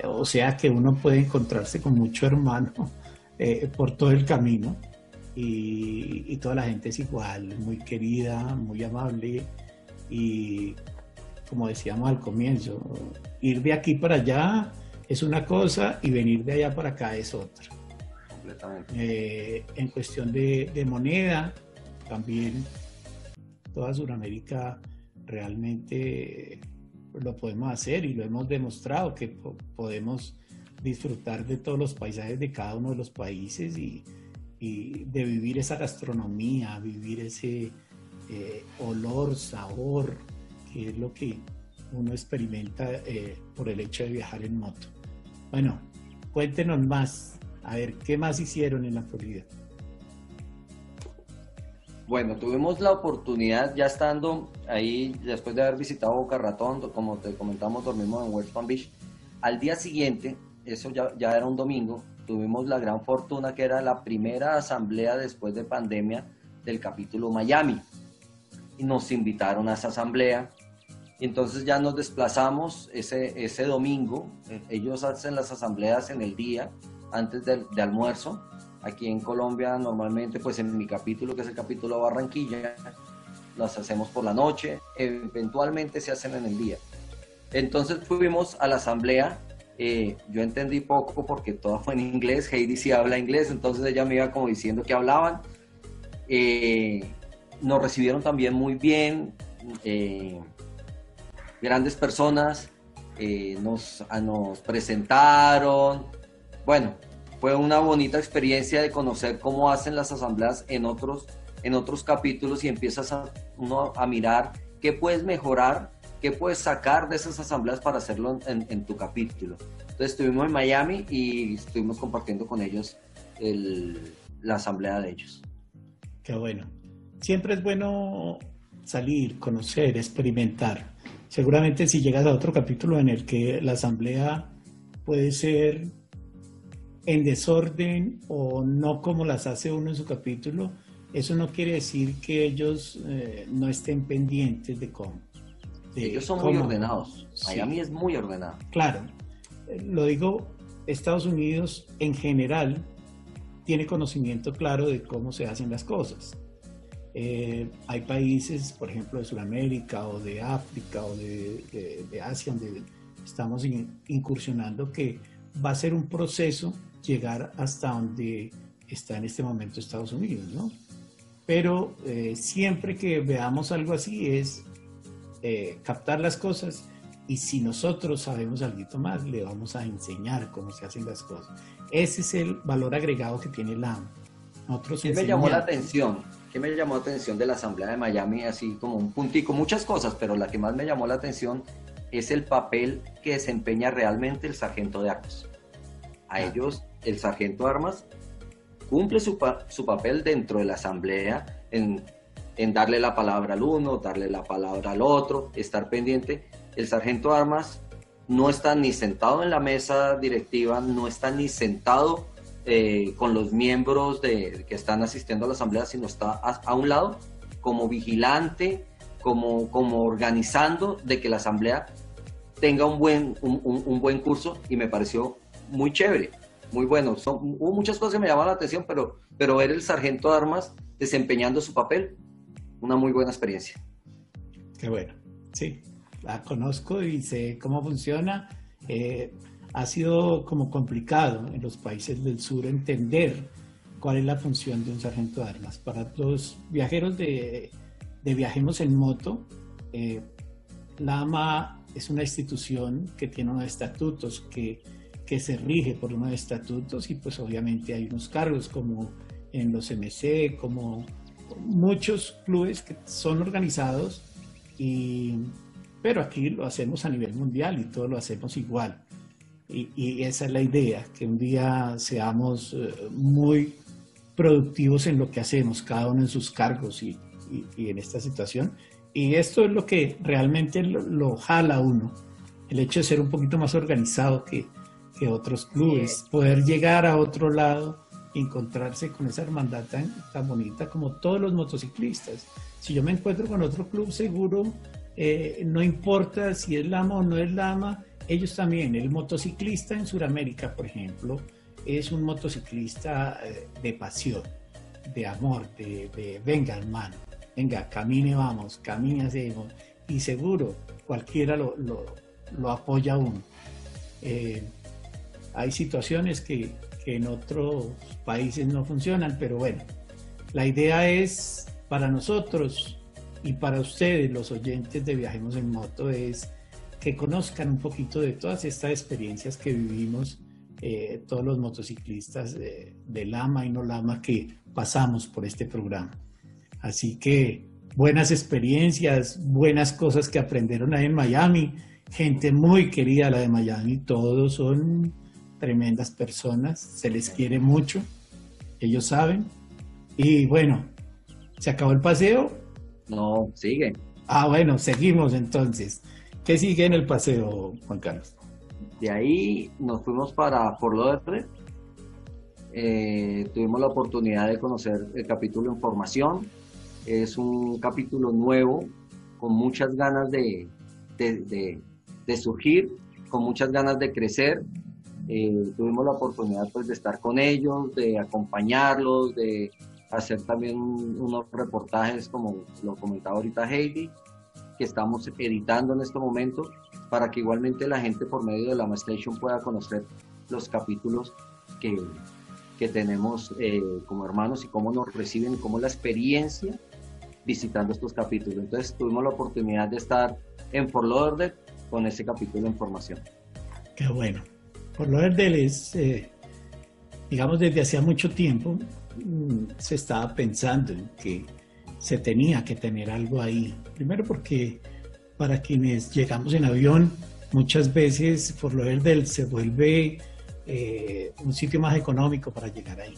[SPEAKER 1] O sea que uno puede encontrarse con mucho hermano eh, por todo el camino. Y, y, toda la gente es igual, muy querida, muy amable. Y como decíamos al comienzo, ir de aquí para allá es una cosa y venir de allá para acá es otra. Eh, en cuestión de, moneda, también toda Sudamérica realmente lo podemos hacer y lo hemos demostrado que podemos disfrutar de todos los paisajes de cada uno de los países y, de vivir esa gastronomía, vivir ese eh, olor, sabor, que es lo que uno experimenta eh, por el hecho de viajar en moto. Bueno, cuéntenos más a ver, ¿qué más hicieron en la Florida?
[SPEAKER 3] Bueno, tuvimos la oportunidad, ya estando ahí, después de haber visitado Boca Ratón, como te comentamos, dormimos en West Palm Beach. Al día siguiente, eso ya, ya era un domingo, tuvimos la gran fortuna que era la primera asamblea después de pandemia del capítulo Miami. Y nos invitaron a esa asamblea. Entonces ya nos desplazamos ese, ese domingo. Eh, ellos hacen las asambleas en el día antes de, almuerzo. Aquí en Colombia normalmente, pues en mi capítulo, que es el capítulo Barranquilla, las hacemos por la noche, eventualmente se hacen en el día. Entonces fuimos a la asamblea, eh, yo entendí poco porque todo fue en inglés, Heidi sí habla inglés, entonces ella me iba como diciendo que hablaban. Eh, nos recibieron también muy bien, eh, grandes personas, nos, nos presentaron, bueno, fue una bonita experiencia de conocer cómo hacen las asambleas en otros, en otros capítulos y empiezas a, uno a mirar qué puedes mejorar, qué puedes sacar de esas asambleas para hacerlo en, tu capítulo. Entonces estuvimos en Miami y estuvimos compartiendo con ellos la asamblea de ellos.
[SPEAKER 1] Qué bueno. Siempre es bueno salir, conocer, experimentar. Seguramente si llegas a otro capítulo en el que la asamblea puede ser en desorden o no como las hace uno en su capítulo, eso no quiere decir que ellos eh, no estén pendientes de cómo.
[SPEAKER 3] ellos son muy ordenados. Miami es muy ordenado.
[SPEAKER 1] Claro. Lo digo, Estados Unidos en general tiene conocimiento claro de cómo se hacen las cosas. Eh, hay países, por ejemplo, de Sudamérica o de África o de, de Asia, donde estamos incursionando, que va a ser un proceso llegar hasta donde está en este momento Estados Unidos, ¿no? Pero eh, siempre que veamos algo así es eh, captar las cosas y si nosotros sabemos algo más, le vamos a enseñar cómo se hacen las cosas. Ese es el valor agregado que tiene la
[SPEAKER 3] Nosotros ¿Qué me llamó la atención? ¿Qué me llamó la atención de la Asamblea de Miami? Así como un puntico, muchas cosas, pero la que más me llamó la atención es el papel que desempeña realmente el sargento de armas. A ellos, el sargento armas cumple su, su papel dentro de la asamblea en, en, darle la palabra al uno, darle la palabra al otro, estar pendiente. El sargento armas no está ni sentado en la mesa directiva, no está ni sentado eh, con los miembros de, que están asistiendo a la asamblea, sino está a, un lado como vigilante, como, como organizando de que la asamblea tenga un buen, un, buen curso y me pareció muy chévere, muy bueno. Son, hubo muchas cosas que me llamaron la atención, pero, pero ver el sargento de armas desempeñando su papel, una muy buena experiencia.
[SPEAKER 1] Qué bueno, sí, la conozco y sé cómo funciona. Eh, ha sido como complicado en los países del sur entender cuál es la función de un sargento de armas. Para los viajeros de, de Viajemos en Moto, eh, la AMA es una institución que tiene unos estatutos, que, que se rige por unos estatutos y pues obviamente hay unos cargos como en los MC, como muchos clubes que son organizados, y, pero aquí lo hacemos a nivel mundial y todo lo hacemos igual. Y, y esa es la idea, que un día seamos eh, muy productivos en lo que hacemos, cada uno en sus cargos y, y en esta situación, y esto es lo que realmente lo, jala a uno, el hecho de ser un poquito más organizado que, que otros clubes, poder llegar a otro lado encontrarse con esa hermandad tan, tan, bonita como todos los motociclistas. Si yo me encuentro con otro club seguro, eh, no importa si es Lama o no es Lama, ellos también. El motociclista en Sudamérica, por ejemplo, es un motociclista eh, de pasión, de amor, de, de venga hermano venga, camine, vamos, camine, hacemos, y seguro cualquiera lo, lo, apoya uno. Eh, hay situaciones que, en otros países no funcionan, pero bueno, la idea es para nosotros y para ustedes, los oyentes de Viajemos en Moto, es que conozcan un poquito de todas estas experiencias que vivimos eh, todos los motociclistas de, de, Lama y no Lama que pasamos por este programa. Así que buenas experiencias, buenas cosas que aprendieron ahí en Miami, gente muy querida la de Miami, todos son tremendas personas, se les quiere mucho, ellos saben. Y bueno, ¿se acabó el paseo?
[SPEAKER 3] No, sigue.
[SPEAKER 1] Ah, bueno, seguimos entonces. ¿Qué sigue en el paseo, Juan Carlos?
[SPEAKER 3] De ahí nos fuimos para Fort Lauderdale. Eh, tuvimos la oportunidad de conocer el capítulo en formación, es un capítulo nuevo, con muchas ganas de, de, surgir, con muchas ganas de crecer. Eh, tuvimos la oportunidad pues, de estar con ellos, de acompañarlos, de hacer también unos reportajes, como lo comentaba ahorita Heidi, que estamos editando en este momento, para que igualmente la gente por medio de la Station pueda conocer los capítulos que, que tenemos eh, como hermanos y cómo nos reciben, cómo la experiencia visitando estos capítulos. Entonces tuvimos la oportunidad de estar en Fort Lauderdale con ese capítulo en formación.
[SPEAKER 1] Qué bueno. Fort Lauderdale es, eh, digamos, desde hacía mucho tiempo mm, se estaba pensando en que se tenía que tener algo ahí. Primero porque para quienes llegamos en avión, muchas veces Fort Lauderdale se vuelve eh, un sitio más económico para llegar ahí.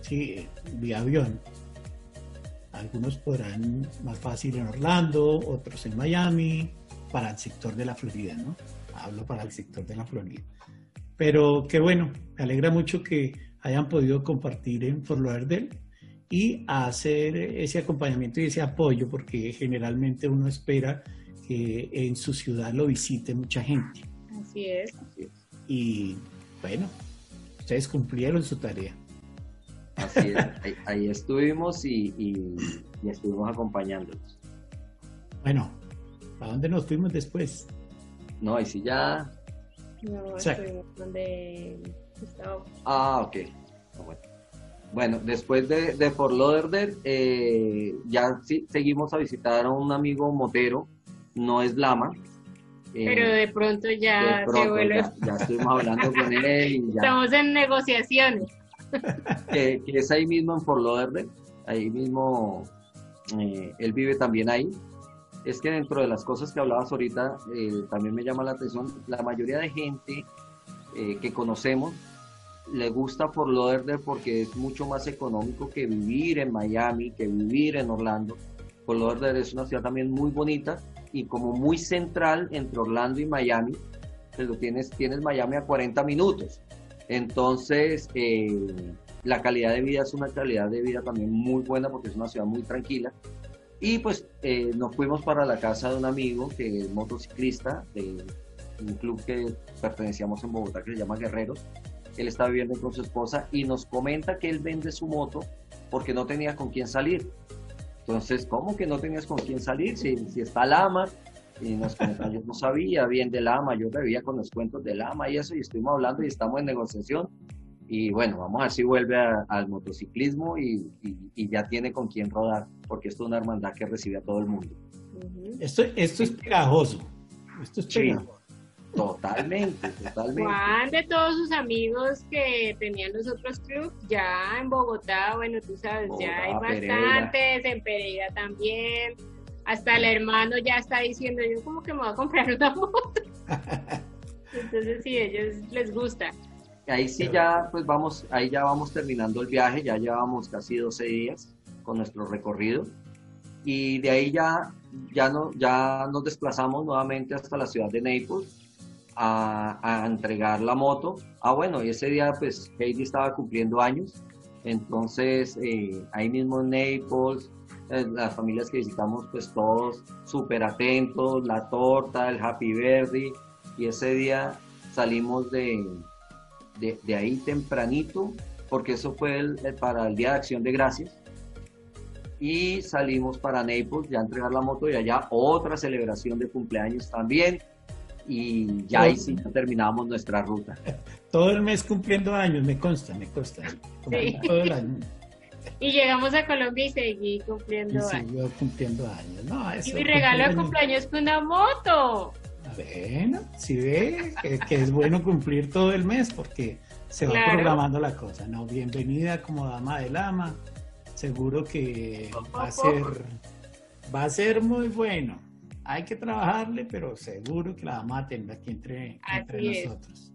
[SPEAKER 1] Sí, vía avión. Algunos podrán más fácil en Orlando, otros en Miami, para el sector de la Florida, ¿no? Hablo para el sector de la Florida. Pero qué bueno, me alegra mucho que hayan podido compartir en Fort Lauderdale y hacer ese acompañamiento y ese apoyo, porque generalmente uno espera que en su ciudad lo visite mucha gente.
[SPEAKER 2] Así es.
[SPEAKER 1] Y bueno, ustedes cumplieron su tarea.
[SPEAKER 3] Así es, (laughs) ahí, estuvimos y, estuvimos acompañándolos.
[SPEAKER 1] Bueno, ¿a dónde nos fuimos después?
[SPEAKER 3] No, ahí sí ya...
[SPEAKER 2] No, donde
[SPEAKER 3] Ah, ok. Ah, bueno. después de, de Fort Lauderdale, eh, ya sí, seguimos a visitar a un amigo motero, no es Lama,
[SPEAKER 2] pero de pronto ya se vuelve.
[SPEAKER 3] Ya, estuvimos hablando con él y ya.
[SPEAKER 2] Estamos en negociaciones.
[SPEAKER 3] Que, es ahí mismo en Fort Lauderdale, ahí mismo eh, él vive también ahí. Es que dentro de las cosas que hablabas ahorita, eh, también me llama la atención, la mayoría de gente eh, que conocemos le gusta Fort Lauderdale porque es mucho más económico que vivir en Miami, que vivir en Orlando. Fort Lauderdale es una ciudad también muy bonita y como muy central entre Orlando y Miami, lo tienes, tienes Miami a 40 minutos. Entonces, eh, la calidad de vida es una calidad de vida también muy buena porque es una ciudad muy tranquila. Y pues eh, nos fuimos para la casa de un amigo que es motociclista de un club que pertenecíamos en Bogotá que se llama Guerreros. Él está viviendo con su esposa y nos comenta que él vende su moto porque no tenía con quién salir. Entonces, ¿cómo que no tenías con quién salir? Si, si está Lama, y nos yo no sabía bien de Lama, yo bebía con los cuentos de Lama y eso, y estuvimos hablando y estamos en negociación. Y bueno, vamos a ver si vuelve al motociclismo y, ya tiene con quién rodar, porque esto es una hermandad que recibe a todo el mundo.
[SPEAKER 1] Esto, esto es pegajoso. Esto es pegajoso.
[SPEAKER 3] Totalmente, (laughs) totalmente.
[SPEAKER 2] Juan, de todos sus amigos que tenían los otros clubes, ya en Bogotá, bueno, tú sabes, ya hay bastantes, en Pereira también. Hasta el hermano ya está diciendo, yo como que me voy a comprar una moto. (laughs) Entonces sí, a ellos les gusta.
[SPEAKER 3] Ahí sí ya, pues vamos, ahí ya vamos terminando el viaje, ya llevamos casi 12 días con nuestro recorrido. Y de ahí ya, ya, no, ya nos desplazamos nuevamente hasta la ciudad de Naples a, entregar la moto. Ah, bueno, y ese día pues Heidi estaba cumpliendo años, entonces eh, ahí mismo en Naples, eh, las familias que visitamos pues todos súper atentos, la torta, el happy birthday, y ese día salimos de, de, ahí tempranito, porque eso fue el, para el Día de Acción de Gracias. Y salimos para Naples ya a entregar la moto y allá otra celebración de cumpleaños también y ya ahí sí terminamos nuestra ruta. (laughs)
[SPEAKER 1] Todo el mes cumpliendo años, me consta, me consta.
[SPEAKER 2] Y llegamos a Colombia y seguí cumpliendo y
[SPEAKER 1] años. cumpliendo años.
[SPEAKER 2] y mi regalo de cumpleaños fue una moto.
[SPEAKER 1] Bueno, si ve que, es bueno cumplir todo el mes porque se va programando la cosa. No, bienvenida como dama del ama. Seguro que va a ser, va a ser muy bueno hay que trabajarle, pero seguro que la vamos a tener aquí entre, nosotros.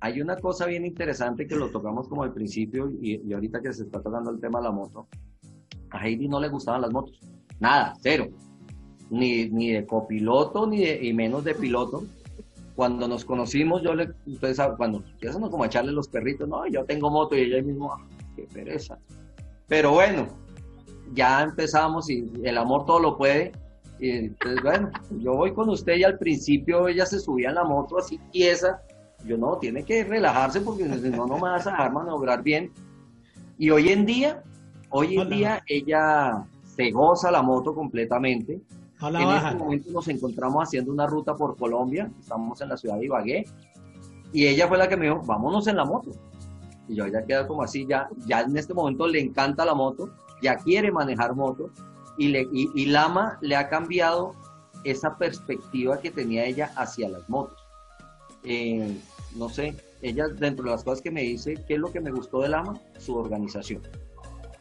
[SPEAKER 3] Hay una cosa bien interesante que lo tocamos como al principio y, ahorita que se está tocando el tema de la moto. A Heidi no le gustaban las motos. Nada, cero. Ni, ni de copiloto, ni y menos de piloto. Cuando nos conocimos, yo le, ustedes cuando empiezan como a echarle los perritos, no, yo tengo moto y ella mismo, ah, qué pereza. Pero bueno, ya empezamos y el amor todo lo puede y entonces, bueno, yo voy con usted y al principio ella se subía en la moto así tiesa. Yo no, tiene que relajarse porque si no, no me vas a dejar maniobrar bien. Y hoy en día, hoy en día ella se goza la moto completamente. en este momento nos encontramos haciendo una ruta por Colombia, estamos en la ciudad de Ibagué, y ella fue la que me dijo, vámonos en la moto. Y yo ya queda como así, ya, ya en este momento le encanta la moto, ya quiere manejar moto, y, le, y, Lama le ha cambiado esa perspectiva que tenía ella hacia las motos. Eh, no sé, ella dentro de las cosas que me dice, ¿qué es lo que me gustó de Lama? Su organización.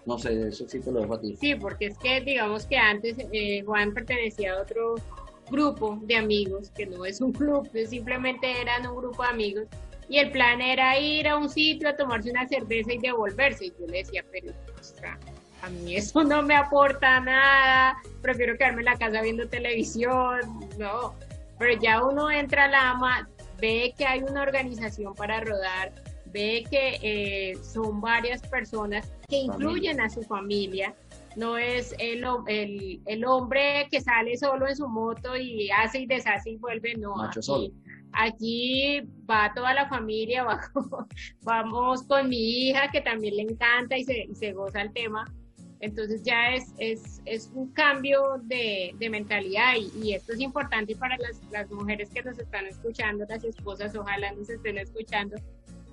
[SPEAKER 3] No sé, eso sí te lo dejo a ti.
[SPEAKER 2] Sí, porque es que digamos que antes eh, Juan pertenecía a otro grupo de amigos, que no es un club, simplemente eran un grupo de amigos, y el plan era ir a un sitio a tomarse una cerveza y devolverse. Y yo le decía, pero, a mí eso no me aporta nada, prefiero quedarme en la casa viendo televisión, no. Pero ya uno entra a la ama, ve que hay una organización para rodar, ve que eh, son varias personas que incluyen a su familia. No es el, el, el, hombre que sale solo en su moto y hace y deshace y vuelve, no.
[SPEAKER 3] Macho solo.
[SPEAKER 2] Aquí va toda la familia, (laughs) vamos con mi hija que también le encanta y se, goza el tema. Entonces ya es, un cambio de, mentalidad y, esto es importante para las, mujeres que nos están escuchando, las esposas ojalá nos estén escuchando,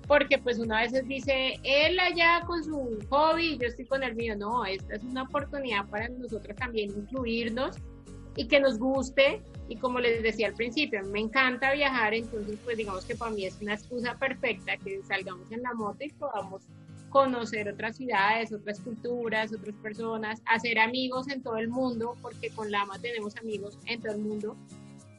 [SPEAKER 2] porque pues una veces dice, él allá con su hobby yo estoy con el mío. No, esta es una oportunidad para nosotros también incluirnos y que nos guste. Y como les decía al principio, me encanta viajar, entonces pues digamos que para mí es una excusa perfecta que salgamos en la moto y podamos conocer otras ciudades, otras culturas, otras personas, hacer amigos en todo el mundo, porque con Lama tenemos amigos en todo el mundo.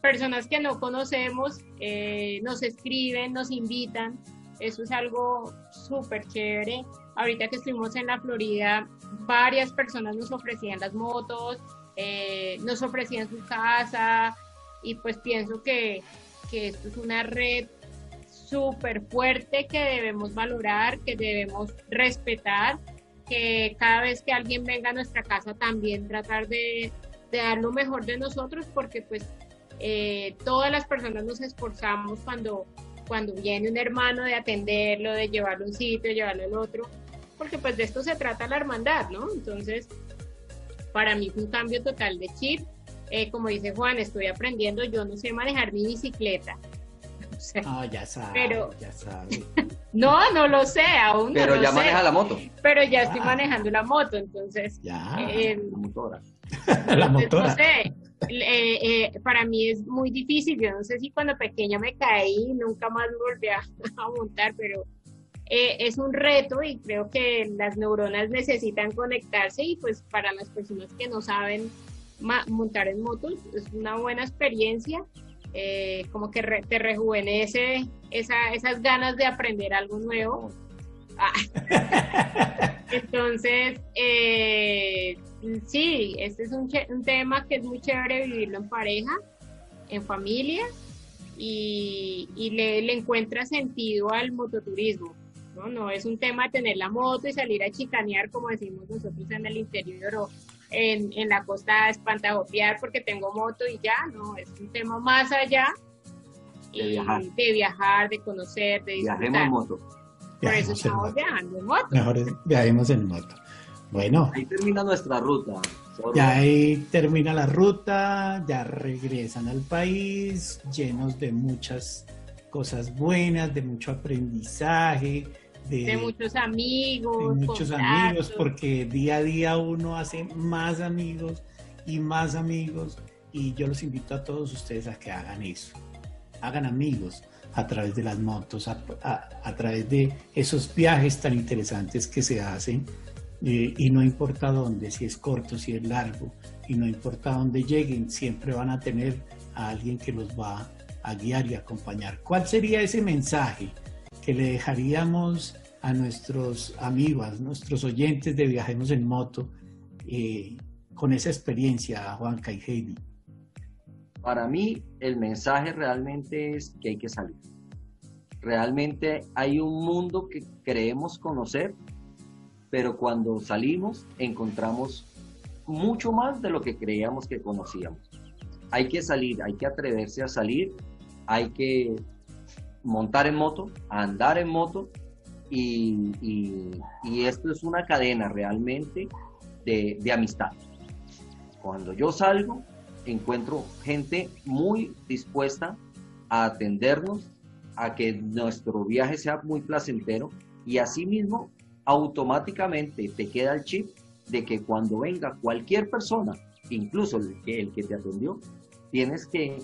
[SPEAKER 2] Personas que no conocemos eh, nos escriben, nos invitan. Eso es algo súper chévere. Ahorita que estuvimos en la Florida, varias personas nos ofrecían las motos, eh, nos ofrecían su casa y pues pienso que, que esto es una red súper fuerte que debemos valorar, que debemos respetar, que cada vez que alguien venga a nuestra casa también tratar de, dar lo mejor de nosotros, porque pues eh, todas las personas nos esforzamos cuando, cuando viene un hermano de atenderlo, de llevarlo a un sitio, llevarlo al otro, porque pues de esto se trata la hermandad, ¿no? Entonces, para mí fue un cambio total de chip. Eh, como dice Juan, estoy aprendiendo, yo no sé manejar mi bicicleta, (laughs)
[SPEAKER 1] Ah, ya sabe,
[SPEAKER 2] pero,
[SPEAKER 1] ya sabe. (laughs)
[SPEAKER 2] no, no lo sé, aún
[SPEAKER 3] Pero
[SPEAKER 2] no
[SPEAKER 3] ya maneja la moto.
[SPEAKER 2] Pero ya estoy
[SPEAKER 1] Ah.
[SPEAKER 2] manejando la moto, entonces,
[SPEAKER 1] Ya,
[SPEAKER 2] eh,
[SPEAKER 3] La motora.
[SPEAKER 1] la
[SPEAKER 2] no
[SPEAKER 1] motora.
[SPEAKER 2] sé, eh, eh, para mí es muy difícil, yo no sé si cuando pequeña me caí, nunca más volví a, (laughs) a montar, pero eh, es un reto y creo que las neuronas necesitan conectarse y pues para las personas que no saben montar en motos es una buena experiencia, eh, como que re- te rejuvenece esa, esas ganas de aprender algo nuevo. Ah. (laughs) Entonces, eh, sí, este es un, un tema que es muy chévere vivirlo en pareja, en familia, y, y le, le encuentra sentido al mototurismo. ¿No? no es un tema tener la moto y salir a chicanear, como decimos nosotros en el interior o en, en la costa espantajopear porque tengo moto y ya, no, es un tema más allá
[SPEAKER 3] De
[SPEAKER 2] y
[SPEAKER 3] viajar.
[SPEAKER 2] de viajar, de conocer, de
[SPEAKER 3] Viajemos
[SPEAKER 2] disfrutar.
[SPEAKER 3] en moto.
[SPEAKER 2] Por eso
[SPEAKER 1] Viajemos
[SPEAKER 2] estamos
[SPEAKER 1] moto.
[SPEAKER 2] viajando en moto.
[SPEAKER 1] Mejor es- viajemos en moto. Bueno,
[SPEAKER 3] Ahí termina nuestra ruta.
[SPEAKER 1] Ya ahí termina la ruta, ya regresan al país llenos de muchas cosas buenas, de mucho aprendizaje, de,
[SPEAKER 2] de muchos amigos,
[SPEAKER 1] de muchos
[SPEAKER 2] contactos.
[SPEAKER 1] amigos, porque día a día uno hace más amigos y más amigos y yo los invito a todos ustedes a que hagan eso, hagan amigos a través de las motos, a, a- a través de esos viajes tan interesantes que se hacen eh, y no importa dónde, si es corto, si es largo, y no importa dónde lleguen, siempre van a tener a alguien que los va a guiar y acompañar. ¿Cuál sería ese mensaje que le dejaríamos a nuestros amigos, nuestros oyentes de Viajemos en Moto eh, con esa experiencia, Juanca y Heidi?
[SPEAKER 3] Para mí, el mensaje realmente es que hay que salir. Realmente hay un mundo que creemos conocer, pero cuando salimos encontramos mucho más de lo que creíamos que conocíamos. Hay que salir, hay que atreverse a salir, hay que montar en moto, andar en moto y, esto es una cadena realmente de, de amistad. Cuando yo salgo, encuentro gente muy dispuesta a atendernos, a que nuestro viaje sea muy placentero y asimismo automáticamente te queda el chip de que cuando venga cualquier persona, incluso el que, el que te atendió, tienes que,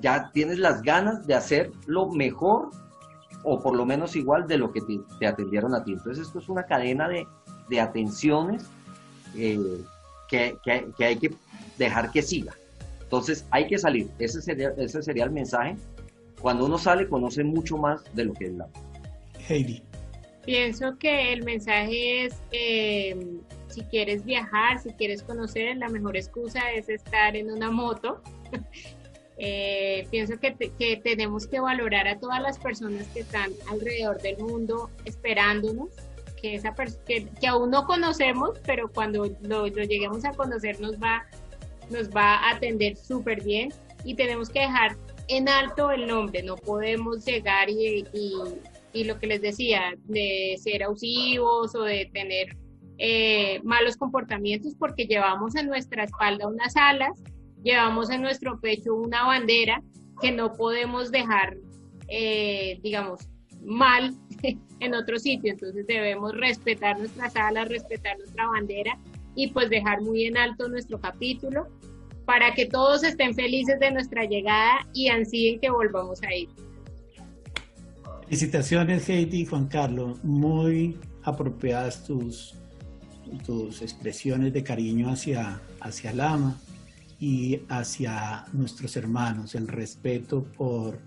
[SPEAKER 3] ya tienes las ganas de hacer lo mejor o por lo menos igual de lo que te, te atendieron a ti. Entonces esto es una cadena de, de atenciones eh, que, que- que hay que dejar que siga. Entonces hay que salir, ese sería, ese sería el mensaje. Cuando uno sale conoce mucho más de lo que es la...
[SPEAKER 1] Heidi.
[SPEAKER 2] Pienso que el mensaje es, eh, si quieres viajar, si quieres conocer, la mejor excusa es estar en una moto. Eh, pienso que, que, tenemos que valorar a todas las personas que están alrededor del mundo esperándonos, que, esa que, que aún no conocemos, pero cuando lo, lo, lleguemos a conocer nos va, nos va a atender súper bien y tenemos que dejar en alto el nombre, no podemos llegar y, y, y lo que les decía, de ser abusivos o de tener eh, malos comportamientos porque llevamos en nuestra espalda unas alas, llevamos en nuestro pecho una bandera que no podemos dejar, eh, digamos, mal (laughs) en otro sitio. Entonces debemos respetar nuestras alas, respetar nuestra bandera y pues dejar muy en alto nuestro capítulo para que todos estén felices de nuestra llegada y ansíen que volvamos a ir.
[SPEAKER 1] Felicitaciones Heidi y Juan Carlos, muy apropiadas tus tus expresiones de cariño hacia, hacia Lama y hacia nuestros hermanos, el respeto por,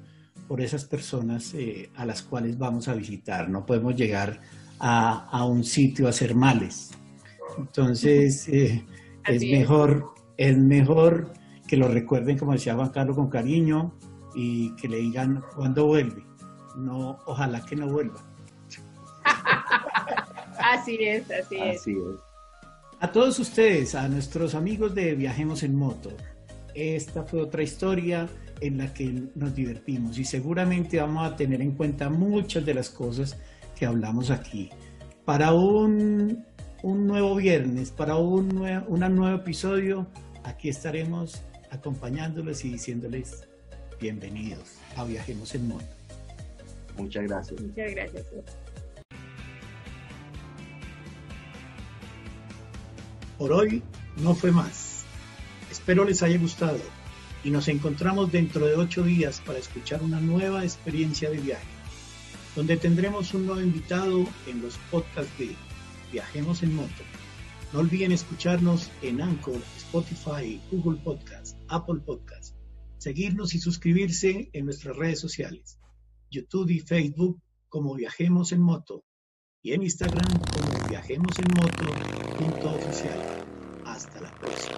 [SPEAKER 1] por esas personas eh, a las cuales vamos a visitar. No podemos llegar a, a un sitio a hacer males. Entonces, eh, es, mejor, es mejor que lo recuerden, como decía Juan Carlos, con cariño y que le digan cuándo vuelve. No, ojalá que no vuelva. (laughs)
[SPEAKER 2] Así es, así, es.
[SPEAKER 1] A todos ustedes, a nuestros amigos de Viajemos en Moto, esta fue otra historia en la que nos divertimos y seguramente vamos a tener en cuenta muchas de las cosas que hablamos aquí. Para un, un nuevo viernes, para un, nuevo, un nuevo episodio, aquí estaremos acompañándoles y diciéndoles bienvenidos a Viajemos en Moto.
[SPEAKER 3] Muchas gracias.
[SPEAKER 2] Muchas gracias.
[SPEAKER 1] Por hoy no fue más. Espero les haya gustado y nos encontramos dentro de ocho días para escuchar una nueva experiencia de viaje, donde tendremos un nuevo invitado en los podcasts de Viajemos en Moto. No olviden escucharnos en Anchor, Spotify, Google Podcast, Apple Podcast, seguirnos y suscribirse en nuestras redes sociales, YouTube y Facebook como Viajemos en Moto y en Instagram como Viajemos en Moto. Hasta la próxima.